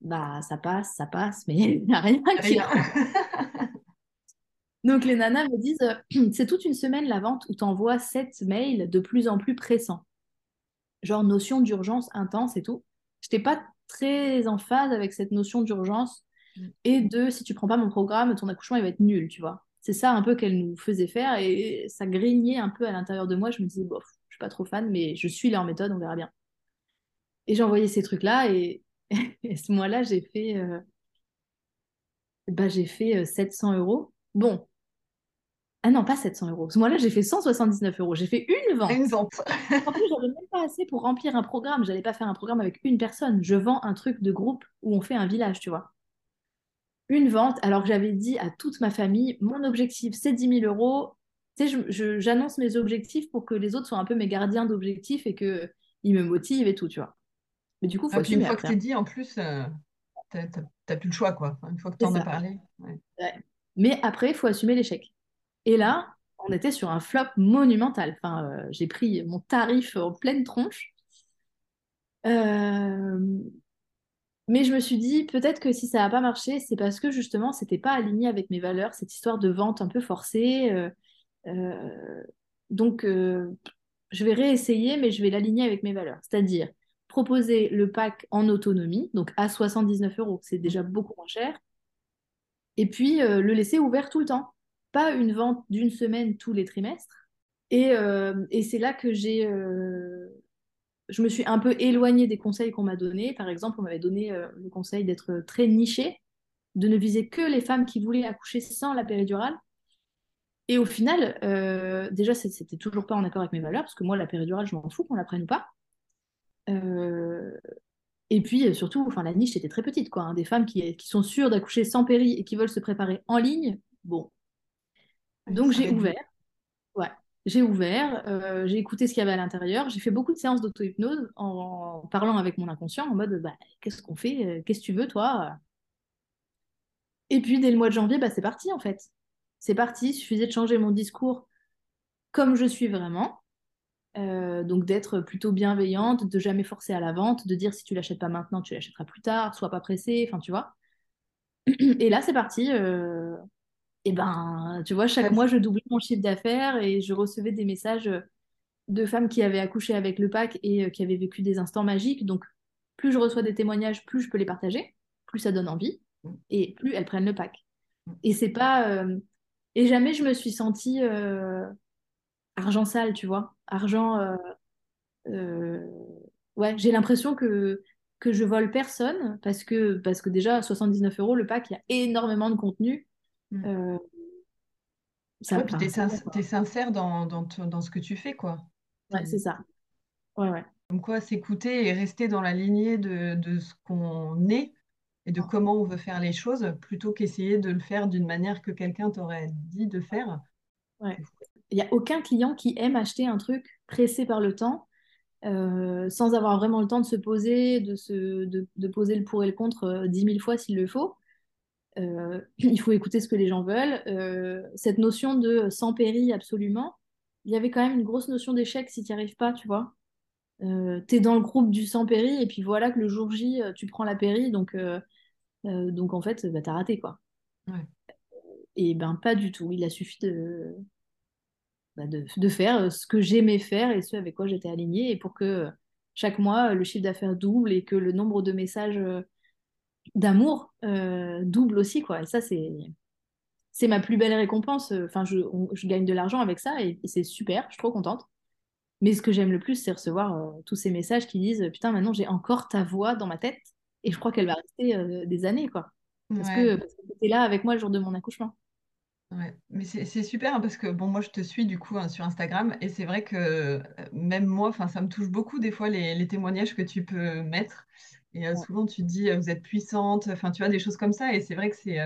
Speaker 2: Bah, ça passe, ça passe, mais il n'y a rien qui
Speaker 3: Rien.
Speaker 2: Donc les nanas me disent, euh, c'est toute une semaine la vente où tu envoies 7 mails de plus en plus pressants. Genre notion d'urgence intense et tout. Je n'étais pas très en phase avec cette notion d'urgence
Speaker 3: Mm.
Speaker 2: et de si tu prends pas mon programme, ton accouchement il va être nul, tu vois. C'est ça un peu qu'elle nous faisait faire et ça grignait un peu à l'intérieur de moi. Je me disais, bof, je suis pas trop fan, mais je suis leur méthode, on verra bien. Et envoyé ces trucs-là et, et ce mois-là, j'ai fait, euh, bah, j'ai fait euh, 700 euros. Bon, ah non, pas 700 euros. Ce mois-là, j'ai fait 179 euros. J'ai fait une vente.
Speaker 3: Une vente.
Speaker 2: En plus, j'avais même pas assez pour remplir un programme. J'allais pas faire un programme avec une personne. Je vends un truc de groupe où on fait un village, tu vois. Une vente, alors que j'avais dit à toute ma famille, mon objectif, c'est 10 000 euros. Tu sais, j'annonce mes objectifs pour que les autres soient un peu mes gardiens d'objectifs et qu'ils me motivent et tout, tu vois. Mais du coup, faut
Speaker 3: puis une fois que c'est
Speaker 2: hein.
Speaker 3: dit, en plus, euh, t'as, t'as- t'as plus le choix, quoi. Une fois que
Speaker 2: C'est
Speaker 3: t'en as parlé. ouais.
Speaker 2: Ouais. Mais après, il faut assumer l'échec. Et là, on était sur un flop monumental. Enfin, euh, j'ai pris mon tarif en pleine tronche. Euh, Mais je me suis dit, peut-être que si ça n'a pas marché, c'est parce que justement, c'était pas aligné avec mes valeurs, cette histoire de vente un peu forcée. euh, donc, je vais réessayer, mais je vais l'aligner avec mes valeurs. C'est-à-dire proposer le pack en autonomie, donc à 79 euros, c'est déjà beaucoup moins cher, et puis euh, le laisser ouvert tout le temps. Pas une vente d'une semaine tous les trimestres, Et, et c'est là que j'ai je me suis un peu éloignée des conseils qu'on m'a donnés. Par exemple, on m'avait donné le conseil d'être très niché, de ne viser que les femmes qui voulaient accoucher sans la péridurale. Et au final, euh, déjà, c'était toujours pas en accord avec mes valeurs, parce que moi, la péridurale, je m'en fous qu'on la prenne ou pas. Euh, et puis, surtout, enfin, la niche était très petite, quoi. Hein. des femmes qui, qui sont sûres d'accoucher sans péri et qui veulent se préparer en ligne, bon. Donc, j'ai ouvert. Ouais, j'ai ouvert, euh, j'ai écouté ce qu'il y avait à l'intérieur, j'ai fait beaucoup de séances d'auto-hypnose en, parlant avec mon inconscient, en mode, bah, qu'est-ce qu'on fait Qu'est-ce que tu veux, toi? Et puis, dès le mois de janvier, bah, c'est parti, en fait c'est parti, il suffisait de changer mon discours comme je suis vraiment. Euh, donc d'être plutôt bienveillante, de jamais forcer à la vente, de dire si tu l'achètes pas maintenant, tu l'achèteras plus tard, sois pas pressé, enfin tu vois. Et là c'est parti. Euh, et ben tu vois, chaque mois je doublais mon chiffre d'affaires et je recevais des messages de femmes qui avaient accouché avec le pack et euh, qui avaient vécu des instants magiques. Donc plus je reçois des témoignages, plus je peux les partager, plus ça donne envie et plus elles prennent le pack. Et c'est pas et jamais je me suis sentie euh, argent sale, tu vois. Argent. Euh, euh, ouais, j'ai l'impression que, que je vole personne parce que, parce que déjà, à 79 euros le pack, il y a énormément de contenu.
Speaker 3: Mm. ça ouais, puis tu es, sincère dans, dans, dans, ce que tu fais, quoi.
Speaker 2: Ouais, c'est ça. Ouais, ouais.
Speaker 3: Comme quoi, s'écouter et rester dans la lignée de, de ce qu'on est et de comment on veut faire les choses plutôt qu'essayer de le faire d'une manière que quelqu'un t'aurait dit de faire.
Speaker 2: Ouais. Il n'y a aucun client qui aime acheter un truc pressé par le temps, euh, sans avoir vraiment le temps de se poser, de, se, de, poser le pour et le contre euh, dix mille fois s'il le faut. Euh, il faut écouter ce que les gens veulent. cette notion de sans péri, absolument, il y avait quand même une grosse notion d'échec si tu n'y arrives pas, tu vois. tu es dans le groupe du sans péri et puis voilà que le jour J, tu prends la péri, donc euh, donc en fait, bah, t'as raté quoi. Et ben pas du tout. Il a suffi de, bah, de, faire euh, ce que j'aimais faire et ce avec quoi j'étais alignée. Et pour que euh, chaque mois, le chiffre d'affaires double et que le nombre de messages d'amour double aussi. Quoi. Et ça, c'est, c'est ma plus belle récompense. Enfin, je, je gagne de l'argent avec ça et, c'est super. Je suis trop contente. Mais ce que j'aime le plus, c'est recevoir tous ces messages qui disent Putain, maintenant j'ai encore ta voix dans ma tête. Et je crois qu'elle va rester euh, des années, quoi. Parce que, tu es là avec moi le jour de mon accouchement.
Speaker 3: Ouais, mais c'est super hein, parce que bon, moi je te suis du coup hein, sur Instagram et c'est vrai que euh, même moi, enfin ça me touche beaucoup des fois les, témoignages que tu peux mettre et euh, souvent tu te dis vous êtes puissante, enfin tu vois des choses comme ça et c'est vrai que c'est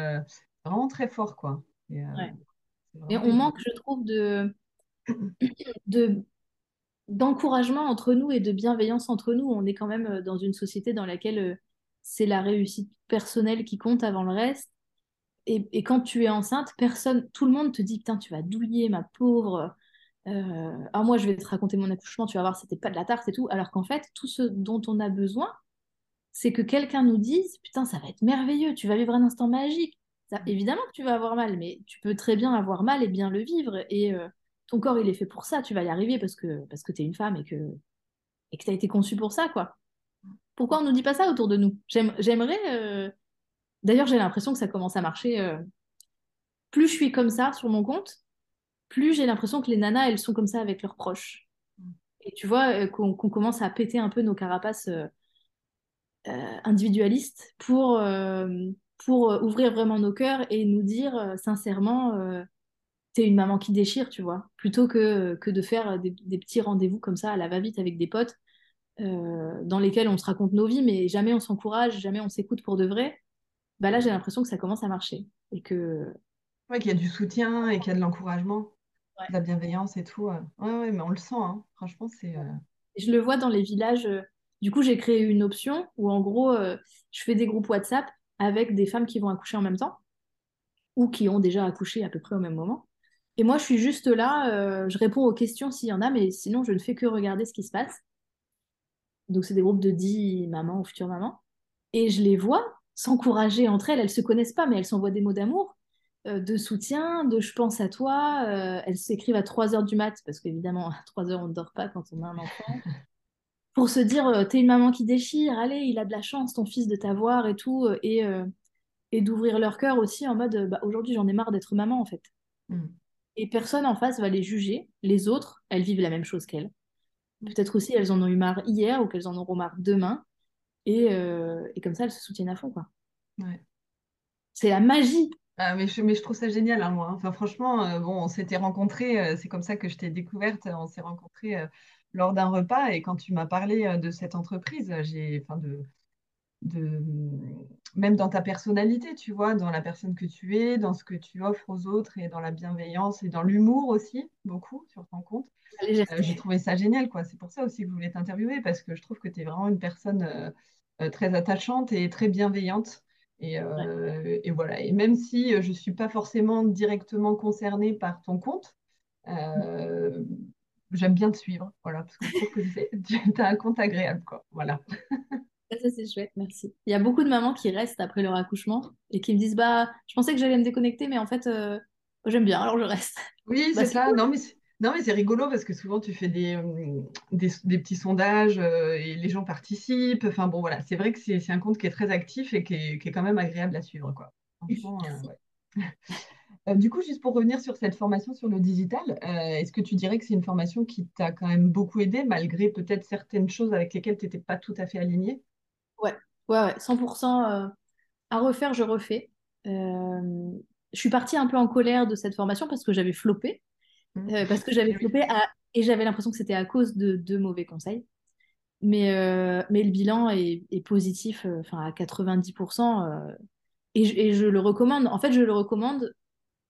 Speaker 3: vraiment très fort quoi.
Speaker 2: Et, et on manque, je trouve, de, de d'encouragement entre nous et de bienveillance entre nous. On est quand même dans une société dans laquelle c'est la réussite personnelle qui compte avant le reste. Et, quand tu es enceinte, personne, tout le monde te dit putain, tu vas douiller, ma pauvre. Euh, ah, moi, je vais te raconter mon accouchement, tu vas voir, c'était pas de la tarte et tout. Alors qu'en fait, tout ce dont on a besoin, c'est que quelqu'un nous dise putain, ça va être merveilleux, tu vas vivre un instant magique. Évidemment que tu vas avoir mal, mais tu peux très bien avoir mal et bien le vivre. Et euh, ton corps, il est fait pour ça, tu vas y arriver parce que, parce que tu es une femme et que et que tu as été conçue pour ça, quoi. Pourquoi on nous dit pas ça autour de nous? J'aimerais. Euh, d'ailleurs, j'ai l'impression que ça commence à marcher. Euh, plus je suis comme ça sur mon compte, plus j'ai l'impression que les nanas, elles sont comme ça avec leurs proches. Et tu vois, euh, qu'on commence à péter un peu nos carapaces individualistes pour, ouvrir vraiment nos cœurs et nous dire sincèrement t'es une maman qui déchire, tu vois, plutôt que, de faire des, petits rendez-vous comme ça à la va-vite avec des potes euh, dans lesquels on se raconte nos vies, mais jamais on s'encourage, jamais on s'écoute pour de vrai, bah là j'ai l'impression que ça commence à marcher. Et que...
Speaker 3: Ouais, qu'il y a du soutien et qu'il y a de l'encouragement, de la bienveillance et tout. Ouais, ouais, mais on le sent, hein. franchement, c'est. Euh,
Speaker 2: je le vois dans les villages. Euh, du coup, j'ai créé une option où en gros, je fais des groupes WhatsApp avec des femmes qui vont accoucher en même temps ou qui ont déjà accouché à peu près au même moment. Et moi, je suis juste là, je réponds aux questions s'il y en a, mais sinon, je ne fais que regarder ce qui se passe. Donc, c'est des groupes de 10 mamans ou futures mamans. Et je les vois s'encourager entre elles. Elles se connaissent pas, mais elles s'envoient des mots d'amour, euh, de soutien, de je pense à toi. Euh, elles s'écrivent à 3 heures du mat, parce qu'évidemment, à 3 heures, on ne dort pas quand on a un enfant. Pour se dire, euh, t'es une maman qui déchire, allez, il a de la chance, ton fils, de t'avoir et tout. et, et d'ouvrir leur cœur aussi en mode, bah, aujourd'hui, j'en ai marre d'être maman, en fait. Mm. et personne en face va les juger. Les autres, elles vivent la même chose qu'elles. Peut-être aussi elles en ont eu marre hier ou qu'elles en auront marre demain. Et, euh, et comme ça, elles se soutiennent à fond, quoi.
Speaker 3: Ouais.
Speaker 2: C'est la magie.
Speaker 3: Ah, mais, je, mais je trouve ça génial, hein, moi. Enfin, franchement, euh, bon, on s'était rencontrés, euh, c'est comme ça que je t'ai découverte. On s'est rencontrés lors d'un repas et quand tu m'as parlé de cette entreprise, j'ai, enfin, de, de, même dans ta personnalité, tu vois, dans la personne que tu es, dans ce que tu offres aux autres et dans la bienveillance et dans l'humour aussi, beaucoup sur ton compte. Euh, j'ai trouvé ça génial, quoi. C'est pour ça aussi que je voulais t'interviewer, parce que je trouve que tu es vraiment une personne euh, très attachante et très bienveillante. Et,
Speaker 2: Ouais.
Speaker 3: euh, et voilà. Et même si euh, je ne suis pas forcément directement concernée par ton compte, euh, j'aime bien te suivre. Voilà, parce que je trouve que tu as un compte agréable, quoi. Voilà.
Speaker 2: Ça, c'est chouette, merci. Il y a beaucoup de mamans qui restent après leur accouchement et qui me disent, bah, je pensais que j'allais me déconnecter, mais en fait, euh, j'aime bien, alors je reste.
Speaker 3: Oui,
Speaker 2: Bah,
Speaker 3: c'est ça.
Speaker 2: cool.
Speaker 3: Non, mais non, mais c'est rigolo parce que souvent tu fais des, euh, des, des petits sondages euh, et les gens participent. Enfin bon, voilà, c'est vrai que c'est un compte qui est très actif et qui est, qui est quand même agréable à suivre, quoi. Euh, ouais. Euh, du coup, juste pour revenir sur cette formation sur le digital, euh, est-ce que tu dirais que c'est une formation qui t'a quand même beaucoup aidé malgré peut-être certaines choses avec lesquelles tu n'étais pas tout à fait aligné?
Speaker 2: Ouais, ouais, ouais, 100% euh, à refaire, je refais. Je suis partie un peu en colère de cette formation parce que j'avais floppé,
Speaker 3: Hmm.
Speaker 2: Euh, parce que j'avais à- et j'avais l'impression que c'était à cause de deux mauvais conseils. Mais, euh, mais le bilan est, positif, euh, enfin à 90%, euh, et, je, le recommande. En fait, je le recommande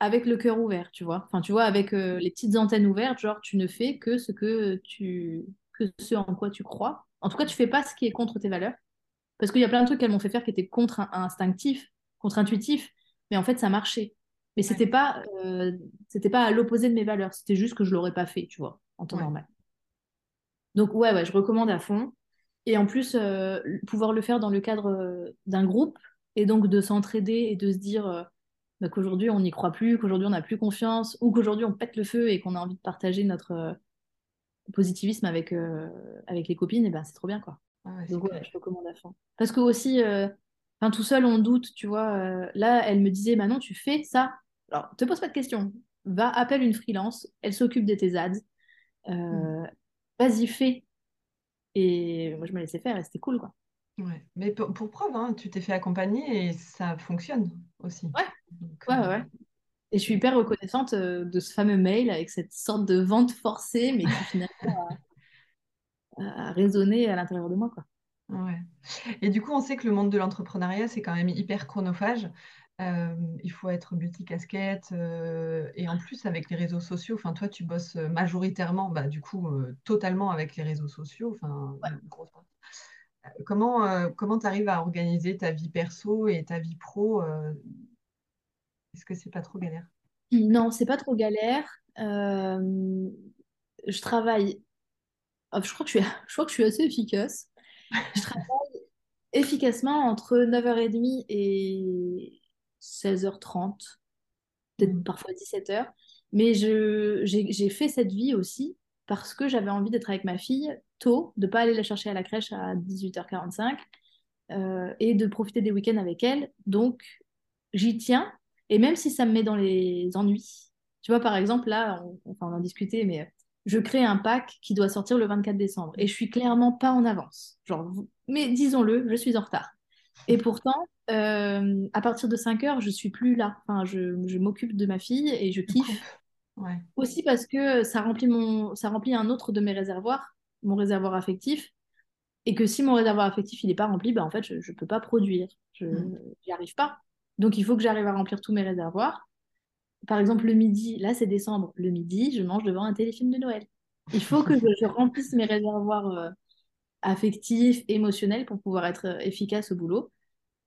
Speaker 2: avec le cœur ouvert, tu vois. Enfin, tu vois, avec les petites antennes ouvertes, genre tu ne fais que ce que tu, que ce en quoi tu crois. En tout cas, tu fais pas ce qui est contre tes valeurs. Parce qu'il y a plein de trucs qu'elles m'ont fait faire qui étaient contre-instinctifs, contre-intuitifs, mais en fait, ça marchait. Mais
Speaker 3: Ouais,
Speaker 2: c'était pas, euh, c'était pas à l'opposé de mes valeurs, c'était juste que je l'aurais pas fait, tu vois, en temps
Speaker 3: ouais,
Speaker 2: normal. Donc ouais, ouais, je recommande à fond. Et en plus, euh, pouvoir le faire dans le cadre euh, d'un groupe, et donc de s'entraider et de se dire bah, qu'aujourd'hui on n'y croit plus, qu'aujourd'hui on n'a plus confiance, ou qu'aujourd'hui on pète le feu et qu'on a envie de partager notre positivisme avec, avec les copines, et ben c'est trop bien, quoi.
Speaker 3: ouais, ouais, c'est
Speaker 2: Donc ouais, je recommande à fond. Parce que aussi, enfin, tout seul, on doute, tu vois. euh, là, elle me disait, Manon, tu fais ça. Alors, te pose pas de questions. Va, appelle une freelance, elle s'occupe de tes ads.
Speaker 3: Hmm.
Speaker 2: Euh, vas-y, fais. Et moi, je me laissais faire et c'était cool, quoi.
Speaker 3: Ouais. Mais pour, pour preuve, hein, tu t'es fait accompagner et ça fonctionne aussi.
Speaker 2: Ouais,
Speaker 3: Donc,
Speaker 2: ouais,
Speaker 3: euh,
Speaker 2: ouais. ouais. Et je suis hyper reconnaissante euh, de ce fameux mail avec cette sorte de vente forcée, mais qui finalement a, a résonné à l'intérieur de moi, quoi.
Speaker 3: ouais. Et du coup, on sait que le monde de l'entrepreneuriat, c'est quand même hyper chronophage. Euh, il faut être multicasquette euh, et en plus avec les réseaux sociaux, enfin toi tu bosses majoritairement, bah, du coup euh, totalement avec les réseaux sociaux, enfin
Speaker 2: Ouais.
Speaker 3: une grosse partie. Comment comment tu arrives à organiser ta vie perso et ta vie pro Est-ce que c'est pas trop galère?
Speaker 2: Non, c'est pas trop galère. Je travaille. oh, je crois que je suis, je crois que je suis assez efficace. Je travaille efficacement entre 9h30 et 16h30, peut-être
Speaker 3: Mhm.
Speaker 2: parfois 17h. Mais j'ai, fait cette vie aussi parce que j'avais envie d'être avec ma fille tôt, de pas aller la chercher à la crèche à 18h45 euh, et de profiter des week-ends avec elle. Donc, j'y tiens. Et même si ça me met dans les ennuis, tu vois, par exemple, là, on, enfin, on en discutait, mais je crée un pack qui doit sortir le 24 décembre et je suis clairement pas en avance. Genre, mais disons-le, je suis en retard. Et pourtant, euh, à partir de 5 heures, je suis plus là. Enfin, je, je m'occupe de ma fille et je kiffe.
Speaker 3: Ouais.
Speaker 2: Aussi parce que ça remplit mon, ça remplit un autre de mes réservoirs, mon réservoir affectif. Et que si mon réservoir affectif il n'est pas rempli, bah en fait, je ne peux pas produire. Je n'y arrive pas. Donc, il faut que j'arrive à remplir tous mes réservoirs. Par exemple, le midi, là, c'est décembre. Le midi, je mange devant un téléfilm de Noël. Il faut que je, je remplisse mes réservoirs euh, affectifs, émotionnels pour pouvoir être euh, efficace au boulot.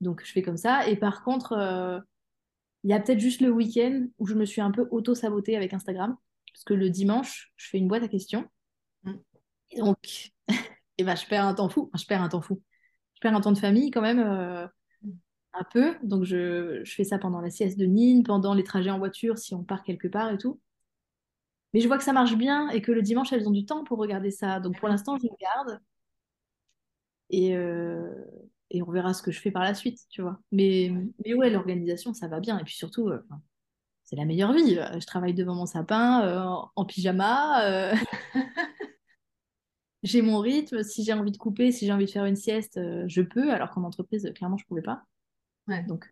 Speaker 2: Donc, je fais comme ça. Et par contre, euh, il y a peut-être juste le week-end où je me suis un peu auto-sabotée avec Instagram. Parce que le dimanche, je fais une boîte à questions.
Speaker 3: Mm.
Speaker 2: Et donc, et ben, je perds un temps fou. Enfin, je perds un temps fou. Je perds un temps de famille quand même, euh, un peu. Donc, je, je fais ça pendant la sieste de Nîmes, pendant les trajets en voiture, si on part quelque part et tout. Mais je vois que ça marche bien et que le dimanche, elles ont du temps pour regarder ça. Donc,
Speaker 3: Eh
Speaker 2: pour l'instant, je le garde. Et, euh, et on verra ce que je fais par la suite, tu vois. Mais,
Speaker 3: Ouais.
Speaker 2: mais ouais, l'organisation, ça va bien. Et puis surtout, euh, c'est la meilleure vie. Je travaille devant mon sapin, en pyjama. j'ai mon rythme. Si j'ai envie de couper, si j'ai envie de faire une sieste, je peux. Alors qu'en entreprise, clairement, je ne pouvais pas. Donc,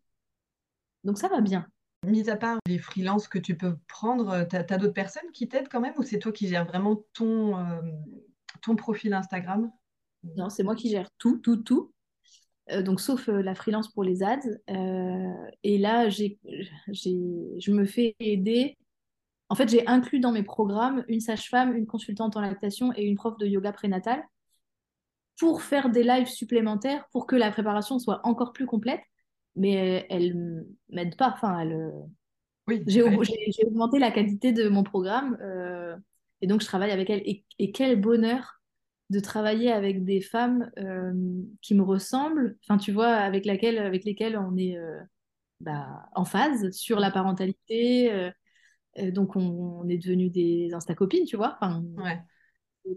Speaker 2: donc ça va bien.
Speaker 3: Mis à part les freelances que tu peux prendre, tu as, d'autres personnes qui t'aident quand même ou c'est toi qui gères vraiment ton, ton profil Instagram?
Speaker 2: Non, c'est moi qui gère tout, tout, tout. Euh, donc sauf euh, la freelance pour les ads. Euh, et là, j'ai, je me fais aider. En fait, j'ai inclus dans mes programmes une sage-femme, une consultante en lactation et une prof de yoga prénatal pour faire des lives supplémentaires pour que la préparation soit encore plus complète. Mais elle ne m'aide pas. Enfin, elle,
Speaker 3: oui,
Speaker 2: j'ai, augmenté la qualité de mon programme et donc je travaille avec elle. et quel bonheur de travailler avec des femmes euh, qui me ressemblent, enfin tu vois, avec, laquelle, avec lesquelles on est euh, bah, en phase sur la parentalité. Euh, donc on, est devenus des insta-copines, tu vois. Enfin,
Speaker 3: ouais.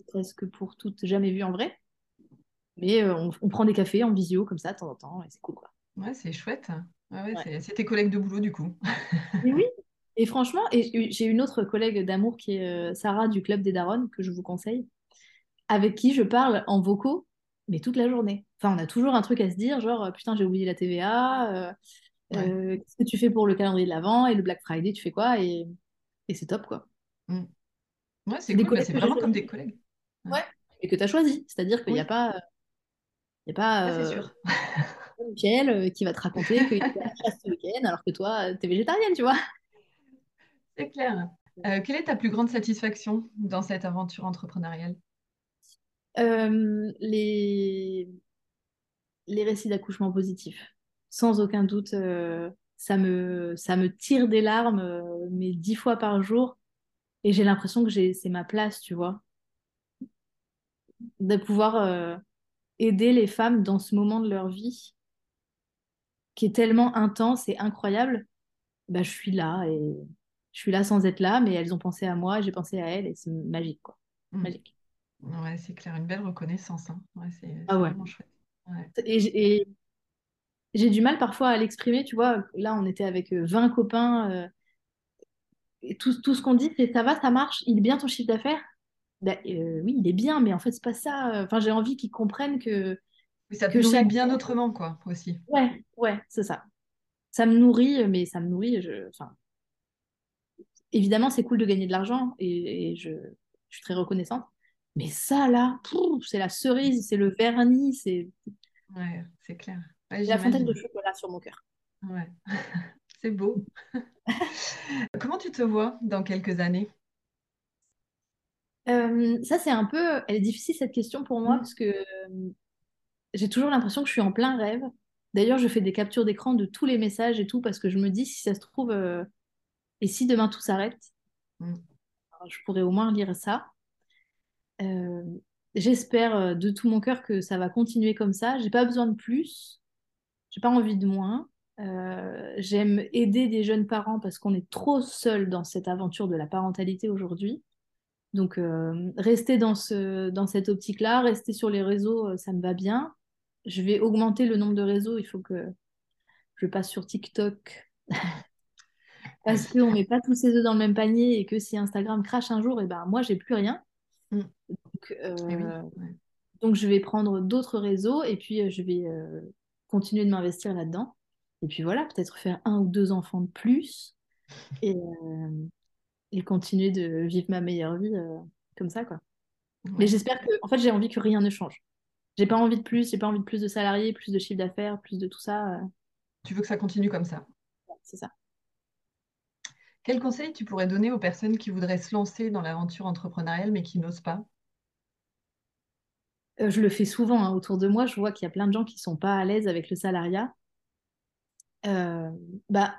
Speaker 2: presque pour toutes jamais vues en vrai. Mais on, prend des cafés en visio comme ça de temps en temps et c'est cool quoi.
Speaker 3: Ouais, c'est chouette. Ouais, C'est tes collègues de boulot du coup.
Speaker 2: oui, et franchement, et j'ai une autre collègue d'amour qui est Sarah du Club des Daronnes que je vous conseille avec qui je parle en vocaux, mais toute la journée. Enfin, on a toujours un truc à se dire, genre, euh, putain, j'ai oublié la TVA, euh, euh, qu'est-ce que tu fais pour le calendrier de l'Avent et le Black Friday, tu fais quoi Et, et c'est top, quoi.
Speaker 3: Mm. Ouais, c'est cool, c'est vraiment comme des collègues.
Speaker 2: Ouais, et que tu as choisi. C'est-à-dire qu'il n'y a pas. Il y a pas.
Speaker 3: c'est sûr.
Speaker 2: Michel qui va te raconter qu'il a la chasse ce week-end alors que toi, tu es végétarienne, tu vois.
Speaker 3: C'est clair. quelle est ta plus grande satisfaction dans cette aventure entrepreneuriale?
Speaker 2: Euh, les... les récits d'accouchement positifs. Sans aucun doute, euh, ça, me, ça me tire des larmes, euh, mais dix fois par jour. Et j'ai l'impression que c'est ma place, tu vois. De pouvoir aider les femmes dans ce moment de leur vie qui est tellement intense et incroyable. Bah, je suis là et je suis là sans être là, mais elles ont pensé à moi, j'ai pensé à elles et c'est magique, quoi. Mmh. Magique.
Speaker 3: Ouais, c'est clair, une belle reconnaissance. Hein. Ouais, c'est
Speaker 2: ah ouais.
Speaker 3: vraiment chouette.
Speaker 2: Et, j'ai du mal parfois à l'exprimer, tu vois. Là, on était avec 20 euh, copains. Euh, et tout, tout ce qu'on dit, c'est ça va, ça marche, il est bien ton chiffre d'affaires? Ben, euh, Oui, il est bien, mais en fait, c'est pas ça. Enfin, j'ai envie qu'ils comprennent que.
Speaker 3: Oui, ça peut chaque... bien autrement, quoi, aussi.
Speaker 2: Ouais, ouais, c'est ça. Ça me nourrit, mais ça me nourrit. Je... Enfin... Évidemment, c'est cool de gagner de l'argent et, et je... je suis très reconnaissante. Mais ça, là, c'est la cerise, c'est le vernis, c'est.
Speaker 3: Ouais, c'est clair.
Speaker 2: la fontaine de chocolat sur mon cœur.
Speaker 3: Ouais, c'est beau. Comment tu te vois dans quelques années?
Speaker 2: Euh, Ça, c'est un peu. Elle est difficile cette question pour moi mm. parce que euh, j'ai toujours l'impression que je suis en plein rêve. D'ailleurs, je fais des captures d'écran de tous les messages et tout parce que je me dis si ça se trouve. Euh, et si demain tout s'arrête, mm. je pourrais au moins lire ça. Euh, j'espère euh, de tout mon cœur que ça va continuer comme ça. J'ai pas besoin de plus. J'ai pas envie de moins. Euh, j'aime aider des jeunes parents parce qu'on est trop seul dans cette aventure de la parentalité aujourd'hui. Donc, rester dans, ce, dans cette optique-là, rester sur les réseaux, ça me va bien. Je vais augmenter le nombre de réseaux. Il faut que je passe sur TikTok. parce qu'on met pas tous ses œufs dans le même panier et que si Instagram crache un jour, et eh ben moi, j'ai plus rien. Mm. Donc, eh euh, donc, je vais prendre d'autres réseaux et puis euh, je vais euh, continuer de m'investir là-dedans. Et puis voilà, peut-être faire un ou deux enfants de plus et, et continuer de vivre ma meilleure vie comme ça, quoi. Mais j'espère que, en fait, j'ai envie que rien ne change. J'ai pas envie de plus, j'ai pas envie de plus de salariés, plus de chiffre d'affaires, plus de tout ça.
Speaker 3: Tu veux que ça continue comme ça
Speaker 2: C'est ça.
Speaker 3: Quel conseil tu pourrais donner aux personnes qui voudraient se lancer dans l'aventure entrepreneuriale mais qui n'osent pas?
Speaker 2: Euh, Je le fais souvent hein, autour de moi. Je vois qu'il y a plein de gens qui ne sont pas à l'aise avec le salariat. Euh, bah,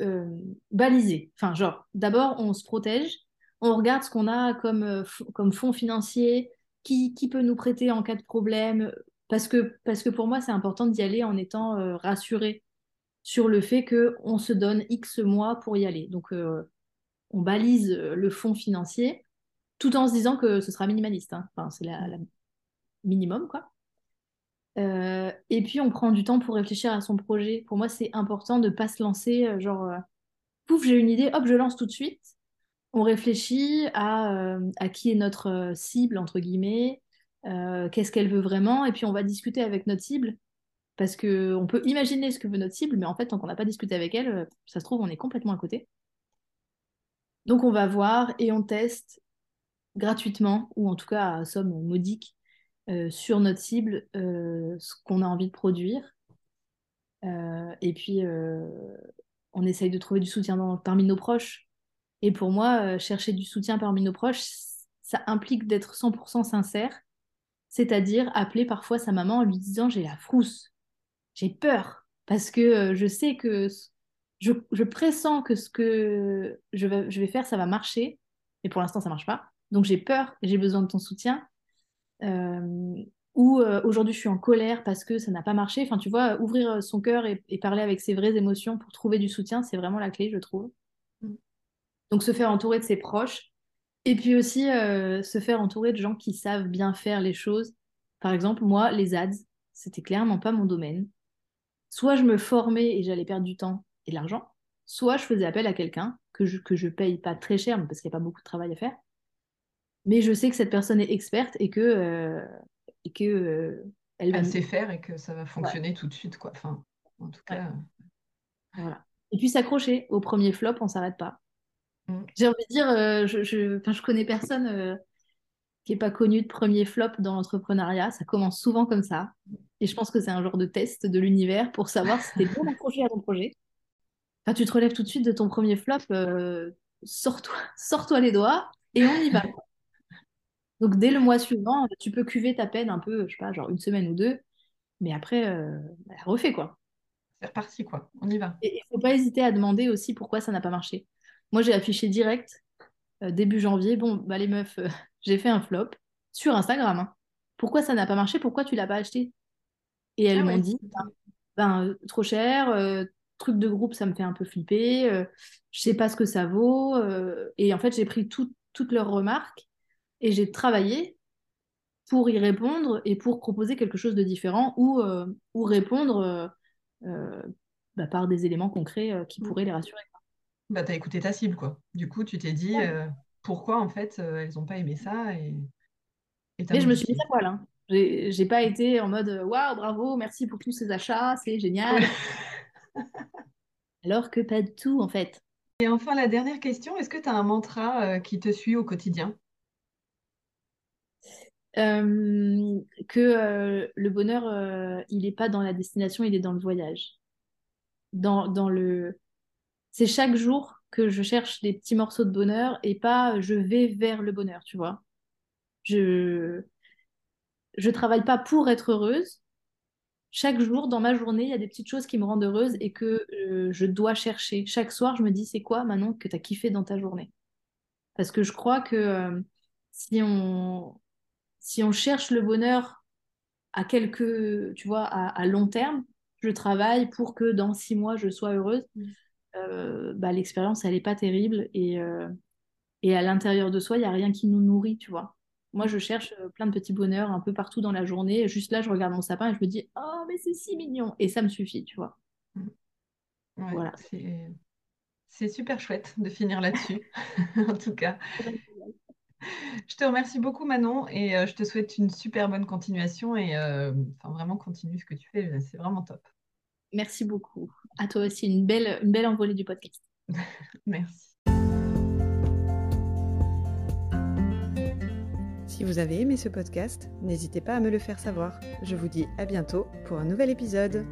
Speaker 2: euh, baliser. Enfin, genre, d'abord, on se protège, on regarde ce qu'on a comme, fonds financiers, qui, qui, peut nous prêter en cas de problème, parce que, parce que pour moi, c'est important d'y aller en étant rassuré sur le fait qu'on se donne X mois pour y aller. Donc, euh, on balise le fonds financier tout en se disant que ce sera minimaliste. Hein. Enfin, c'est la, minimum, quoi. Euh, et puis, on prend du temps pour réfléchir à son projet. Pour moi, c'est important de ne pas se lancer, euh, genre, pouf, j'ai une idée, hop, je lance tout de suite. On réfléchit à, à qui est notre cible, entre guillemets, qu'est-ce qu'elle veut vraiment, et puis on va discuter avec notre cible parce qu'on peut imaginer ce que veut notre cible, mais en fait, tant qu'on n'a pas discuté avec elle, ça se trouve, on est complètement à côté. Donc, on va voir et on teste gratuitement, ou en tout cas à somme modique, euh, sur notre cible euh, ce qu'on a envie de produire. Euh, et puis, on essaye de trouver du soutien parmi nos proches. Et pour moi, chercher du soutien parmi nos proches, ça implique d'être 100% sincère, c'est-à-dire appeler parfois sa maman en lui disant j'ai la frousse, j'ai peur parce que euh, je sais que je, je, pressens que ce que je vais, je vais faire, ça va marcher, mais pour l'instant, ça marche pas. Donc j'ai peur, j'ai besoin de ton soutien. Euh, ou euh, aujourd'hui, je suis en colère parce que ça n'a pas marché. Enfin, tu vois, ouvrir son cœur et, parler avec ses vraies émotions pour trouver du soutien, c'est vraiment la clé, je trouve. Mm. Donc se faire entourer de ses proches. Et puis aussi se faire entourer de gens qui savent bien faire les choses. Par exemple, moi, les ads, c'était clairement pas mon domaine soit je me formais et j'allais perdre du temps et de l'argent, soit je faisais appel à quelqu'un que je, que je paye pas très cher parce qu'il n'y a pas beaucoup de travail à faire. Mais je sais que cette personne est experte et que, euh, et que
Speaker 3: euh, elle, va sait faire et que ça va fonctionner tout de suite. Quoi. Enfin, en tout cas.
Speaker 2: Voilà. Et puis s'accrocher au premier flop, on s'arrête pas. Mm. J'ai envie de dire, euh, je, je, je, connais personne qui n'est pas connu de premier flop dans l'entrepreneuriat. Ça commence souvent comme ça. Et je pense que c'est un genre de test de l'univers pour savoir si tu es bien accroché à ton projet. Enfin, tu te relèves tout de suite de ton premier flop, euh, sors-toi sors les doigts et on y va. Donc dès le mois suivant, tu peux cuver ta peine un peu, je sais pas, genre une semaine ou deux, mais après, euh, bah, refais quoi.
Speaker 3: C'est reparti quoi, on y va.
Speaker 2: Et il faut pas hésiter à demander aussi pourquoi ça n'a pas marché. Moi j'ai affiché direct, euh, début janvier, bon, bah les meufs, euh, j'ai fait un flop sur Instagram. Hein. Pourquoi ça n'a pas marché? Pourquoi tu l'as pas acheté? Et elles ah m'ont dit, ben, ben trop cher, euh, truc de groupe, ça me fait un peu flipper, euh, je sais pas ce que ça vaut. Euh, et en fait, j'ai pris toutes leurs remarques et j'ai travaillé pour y répondre et pour proposer quelque chose de différent ou, ou répondre bah, par des éléments concrets qui mmh. pourraient les rassurer.
Speaker 3: Bah, tu as écouté ta cible, quoi. Du coup, tu t'es dit pourquoi en fait elles n'ont pas aimé ça et,
Speaker 2: et je me suis mis à poil. Hein. J'ai pas été en mode waouh, bravo, merci pour tous ces achats, c'est génial. Alors que pas du tout, en fait.
Speaker 3: Et enfin, la dernière question, est-ce que tu as un mantra euh, qui te suit au quotidien?
Speaker 2: Euh, Que euh, le bonheur, il n'est pas dans la destination, il est dans le voyage. Dans, dans le... C'est chaque jour que je cherche des petits morceaux de bonheur et pas je vais vers le bonheur, tu vois. Je je travaille pas pour être heureuse. Chaque jour, dans ma journée, il y a des petites choses qui me rendent heureuse et que euh, je dois chercher. Chaque soir, je me dis, c'est quoi, Manon, que tu as kiffé dans ta journée? Parce que je crois que euh, si, on, si on cherche le bonheur à quelques, tu vois, à, long terme, je travaille pour que dans six mois, je sois heureuse. Euh, bah, l'expérience, elle n'est pas terrible et, et à l'intérieur de soi, il n'y a rien qui nous nourrit, tu vois. Moi, je cherche euh, plein de petits bonheurs un peu partout dans la journée. Juste là, je regarde mon sapin et je me dis Oh, mais c'est si mignon Et ça me suffit, tu vois.
Speaker 3: Mmh. voilà. C'est super chouette de finir là-dessus, en tout cas. Je te remercie beaucoup Manon et euh, je te souhaite une super bonne continuation et euh, enfin, vraiment continue ce que tu fais, c'est vraiment top.
Speaker 2: Merci beaucoup. À toi aussi, une belle, une belle envolée du podcast.
Speaker 3: Merci.
Speaker 1: Si vous avez aimé ce podcast, n'hésitez pas à me le faire savoir. Je vous dis à bientôt pour un nouvel épisode.